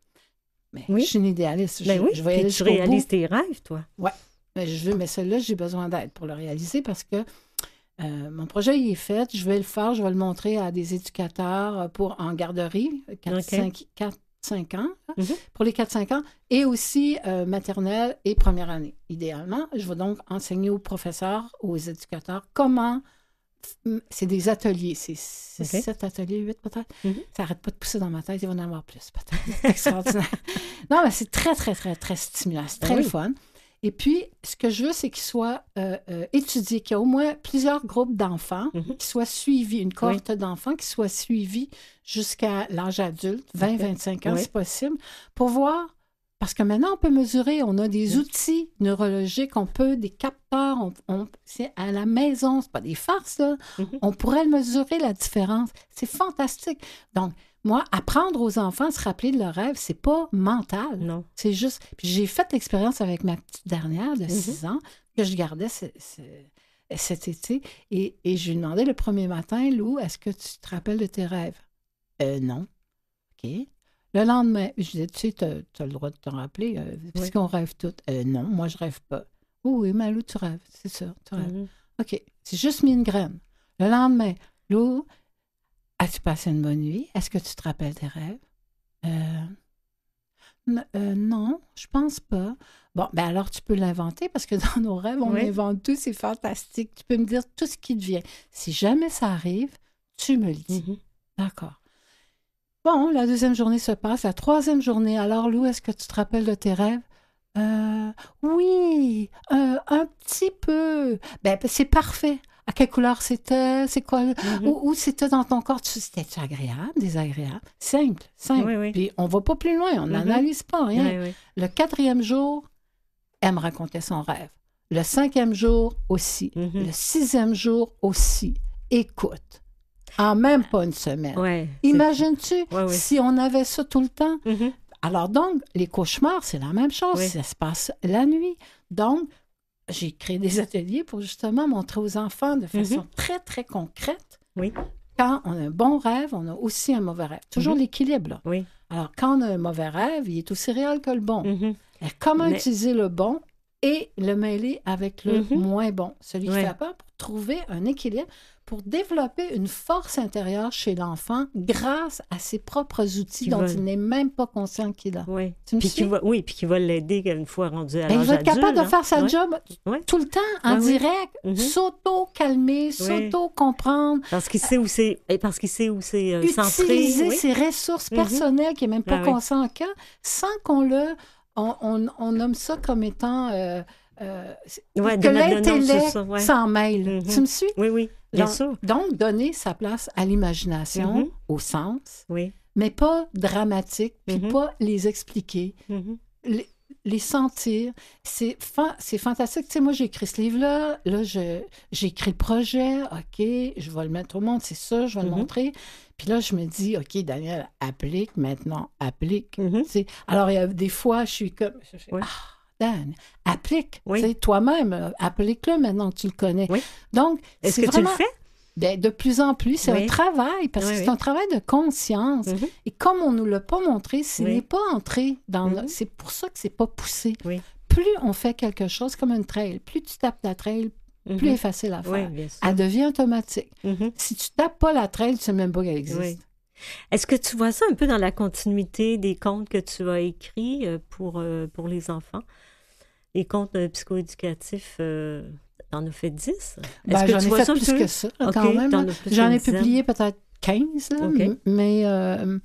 Mais je suis une idéaliste. Ben oui, je tu réalises tes rêves, toi. Oui. Mais, je veux, mais celui-là, j'ai besoin d'aide pour le réaliser parce que euh, mon projet il est fait. Je vais le faire, je vais le montrer à des éducateurs pour en garderie, 4-5 ans, mhm. pour les 4-5 ans, et aussi euh, maternelle et première année. Idéalement, je vais donc enseigner aux professeurs, aux éducateurs, comment c'est des ateliers. C'est sept ateliers, huit peut-être. Mm-hmm. Ça n'arrête pas de pousser dans ma tête. Il va en avoir plus, peut-être. extraordinaire. <laughs> non, mais c'est très, très, très, très stimulant. C'est ben très fun. Et puis, ce que je veux, c'est qu'il soit euh, euh, étudié, qu'il y ait au moins plusieurs groupes d'enfants mm-hmm. qui soient suivis, une cohorte d'enfants qui soient suivis jusqu'à l'âge adulte, 20-25 ans, si possible, pour voir parce que maintenant, on peut mesurer, on a des outils neurologiques, on peut, des capteurs, on, c'est à la maison, c'est pas des farces, là. Mm-hmm. On pourrait mesurer, la différence. C'est fantastique. Donc, moi, apprendre aux enfants à se rappeler de leurs rêves, c'est pas mental. Non. C'est juste. Puis j'ai fait l'expérience avec ma petite dernière de 6 mm-hmm. ans, que je gardais cet été, et, et je lui demandais le premier matin, Lou, est-ce que tu te rappelles de tes rêves? Euh, non. OK. Le lendemain, je disais, tu sais, tu as, le droit de te rappeler, euh, parce qu'on rêve tout. Euh, non, moi, je rêve pas. Oh, oui, mais Lou, tu rêves, c'est ça, tu rêves. Mm-hmm. OK, c'est juste mis une graine. Le lendemain, Lou, as-tu passé une bonne nuit? Est-ce que tu te rappelles tes rêves? Euh, non, je pense pas. Bon, ben alors tu peux l'inventer parce que <laughs> dans nos rêves, on invente tout, c'est fantastique. Tu peux me dire tout ce qui te vient. Si jamais ça arrive, tu me le dis. Mm-hmm. D'accord. Bon, la deuxième journée se passe. La troisième journée, alors Lou, est-ce que tu te rappelles de tes rêves? Euh, oui, euh, un petit peu. Ben, c'est parfait. À quelle couleur c'était? C'est quoi? Mm-hmm. Où, c'était dans ton corps? C'était agréable, désagréable? Simple, simple. Puis on va pas plus loin, on mm-hmm. n'analyse pas rien. Le quatrième jour, elle me racontait son rêve. Le cinquième jour aussi. Mm-hmm. Le sixième jour aussi. Écoute. En même pas une semaine. Imagines-tu si on avait ça tout le temps? Mm-hmm. Alors donc, les cauchemars, c'est la même chose. Ça se passe la nuit. Donc, j'ai créé des ateliers pour justement montrer aux enfants de façon mm-hmm. très, très concrète. Oui. Quand on a un bon rêve, on a aussi un mauvais rêve. Toujours mm-hmm. l'équilibre. Oui. Alors, quand on a un mauvais rêve, il est aussi réel que le bon. Comment utiliser le bon et le mêler avec le moins bon, celui qui fait peur, pour trouver un équilibre pour développer une force intérieure chez l'enfant grâce à ses propres outils dont il n'est même pas conscient qu'il a. Oui, puis qui va, oui, puis qui va l'aider une fois rendu à ben, l'âge Il va être capable de faire sa job tout le temps, en direct, mhm. s'auto-calmer, s'auto-comprendre. Parce qu'il sait où c'est parce qu'il sait où c'est euh, Utiliser ses ressources mhm. personnelles qui n'est même pas ah conscient en cas, sans qu'on le... On, on, nomme ça comme étant... Euh, euh, que l'intellect s'en mêle. Mhm. Tu me suis? Oui, oui. donc, donner sa place à l'imagination, mhm. au sens, oui. mais pas dramatique, puis mhm. pas les expliquer. Les, sentir, c'est fantastique. Tu sais, moi, j'ai écrit ce livre-là, là, j'ai écrit le projet, OK, je vais le mettre au monde, c'est ça, je vais le montrer. Puis là, je me dis, OK, Daniel, applique maintenant, applique. Alors, il y a des fois, je suis comme... Ah, Dan, applique. Toi-même, euh, applique-le maintenant que tu le connais. Donc, est-ce que tu le fais? Ben, de plus en plus, c'est un travail, parce que c'est un travail de conscience. Mm-hmm. Et comme on ne nous l'a pas montré, ce n'est pas entré dans... Mm-hmm. C'est pour ça que c'est pas poussé. Plus on fait quelque chose comme une trail, plus tu tapes la trail, plus elle est facile à faire. elle devient automatique. Si tu tapes pas la trail, tu sais même pas qu'elle existe. Est-ce que tu vois ça un peu dans la continuité des contes que tu as écrits euh, pour, euh, pour les enfants? Les euh, psychoéducatifs, euh, t'en as fait 10? Ben, j'en ai fait plus que ça, quand même. J'en ai publié peut-être 15, mais... Euh,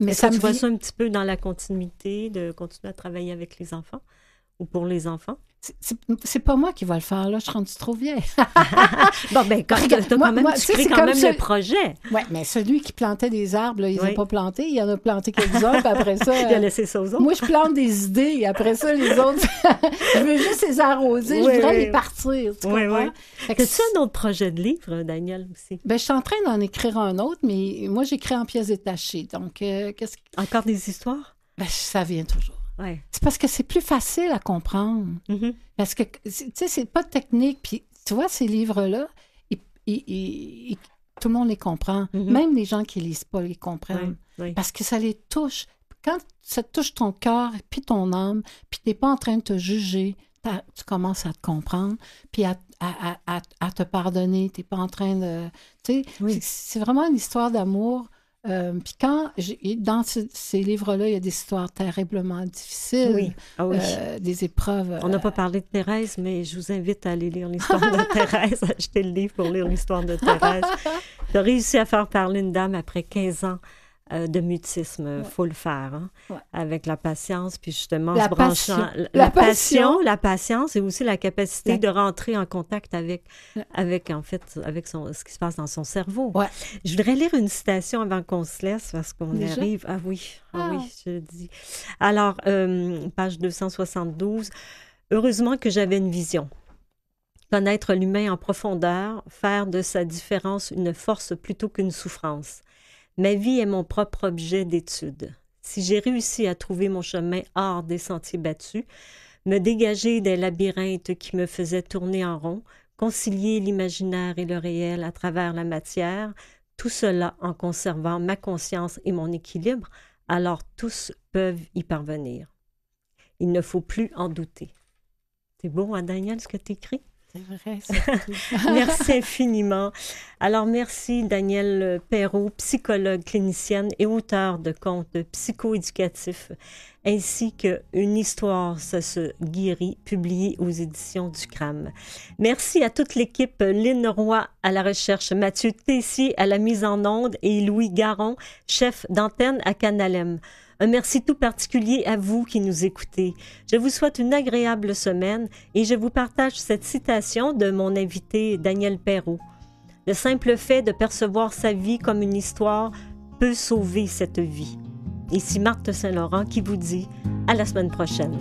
mais ça que tu vois ça un petit peu dans la continuité de continuer à travailler avec les enfants ou pour les enfants? C'est pas moi qui va le faire, là. Je suis rendue trop vieille. <laughs> bon, ben, quand, quand même, tu crées quand même le projet. Oui, mais celui qui plantait des arbres, là, il les a pas plantés. Il en a planté quelques-uns, puis après ça... <laughs> il a laissé ça aux autres. Moi, je plante des idées, et après ça, les autres... <laughs> je veux juste les arroser. je voudrais les partir, tu oui, comprends? Oui. As-tu un autre projet de livre, Daniel, aussi? Ben, je suis en train d'en écrire un autre, mais moi, j'écris en pièces détachées. Donc, euh, qu'est-ce que... Encore des histoires? Ben, ça vient toujours. C'est parce que c'est plus facile à comprendre. Mm-hmm. Parce que, tu sais, c'est pas technique. Puis, tu vois, ces livres-là, tout le monde les comprend. Mm-hmm. Même les gens qui lisent pas les comprennent. Parce que ça les touche. Quand ça touche ton cœur puis ton âme, puis tu n'es pas en train de te juger, tu commences à te comprendre, puis à, te pardonner. Tu n'es pas en train de... Tu sais, c'est vraiment une histoire d'amour euh, puis quand, dans ces livres-là, il y a des histoires terriblement difficiles, oui. Ah euh, des épreuves. On n'a pas euh, parlé de Thérèse, mais je vous invite à aller lire l'histoire de <laughs> Thérèse, acheter le livre pour lire l'histoire de Thérèse. <laughs> J'ai réussi à faire parler une dame après 15 ans euh, de mutisme. Il faut le faire, hein, avec la patience, puis justement la se branchant. La, passion, la patience et aussi la capacité de rentrer en contact avec, avec en fait, avec son, ce qui se passe dans son cerveau. Je voudrais lire une citation avant qu'on se laisse, parce qu'on arrive. Ah oui, ah, oui, ah. je le dis. Alors, euh, page 272. Heureusement que j'avais une vision connaître l'humain en profondeur, faire de sa différence une force plutôt qu'une souffrance. Ma vie est mon propre objet d'étude. Si j'ai réussi à trouver mon chemin hors des sentiers battus, me dégager des labyrinthes qui me faisaient tourner en rond, concilier l'imaginaire et le réel à travers la matière, tout cela en conservant ma conscience et mon équilibre, alors tous peuvent y parvenir. Il ne faut plus en douter. C'est beau, hein, Daniel, ce que tu écris? C'est vrai, <laughs> Merci infiniment. Alors, merci Danielle Perrault, psychologue clinicienne et auteur de contes psychoéducatifs, ainsi que Une histoire, ça se guérit, publié aux éditions du CRAM. Merci à toute l'équipe, Lynn Roy à la recherche, Mathieu Tessier à la mise en onde et Louis Garon, chef d'antenne à Canalem. Un merci tout particulier à vous qui nous écoutez. Je vous souhaite une agréable semaine et je vous partage cette citation de mon invité Daniel Perrault. Le simple fait de percevoir sa vie comme une histoire peut sauver cette vie. Ici Marthe Saint-Laurent qui vous dit à la semaine prochaine.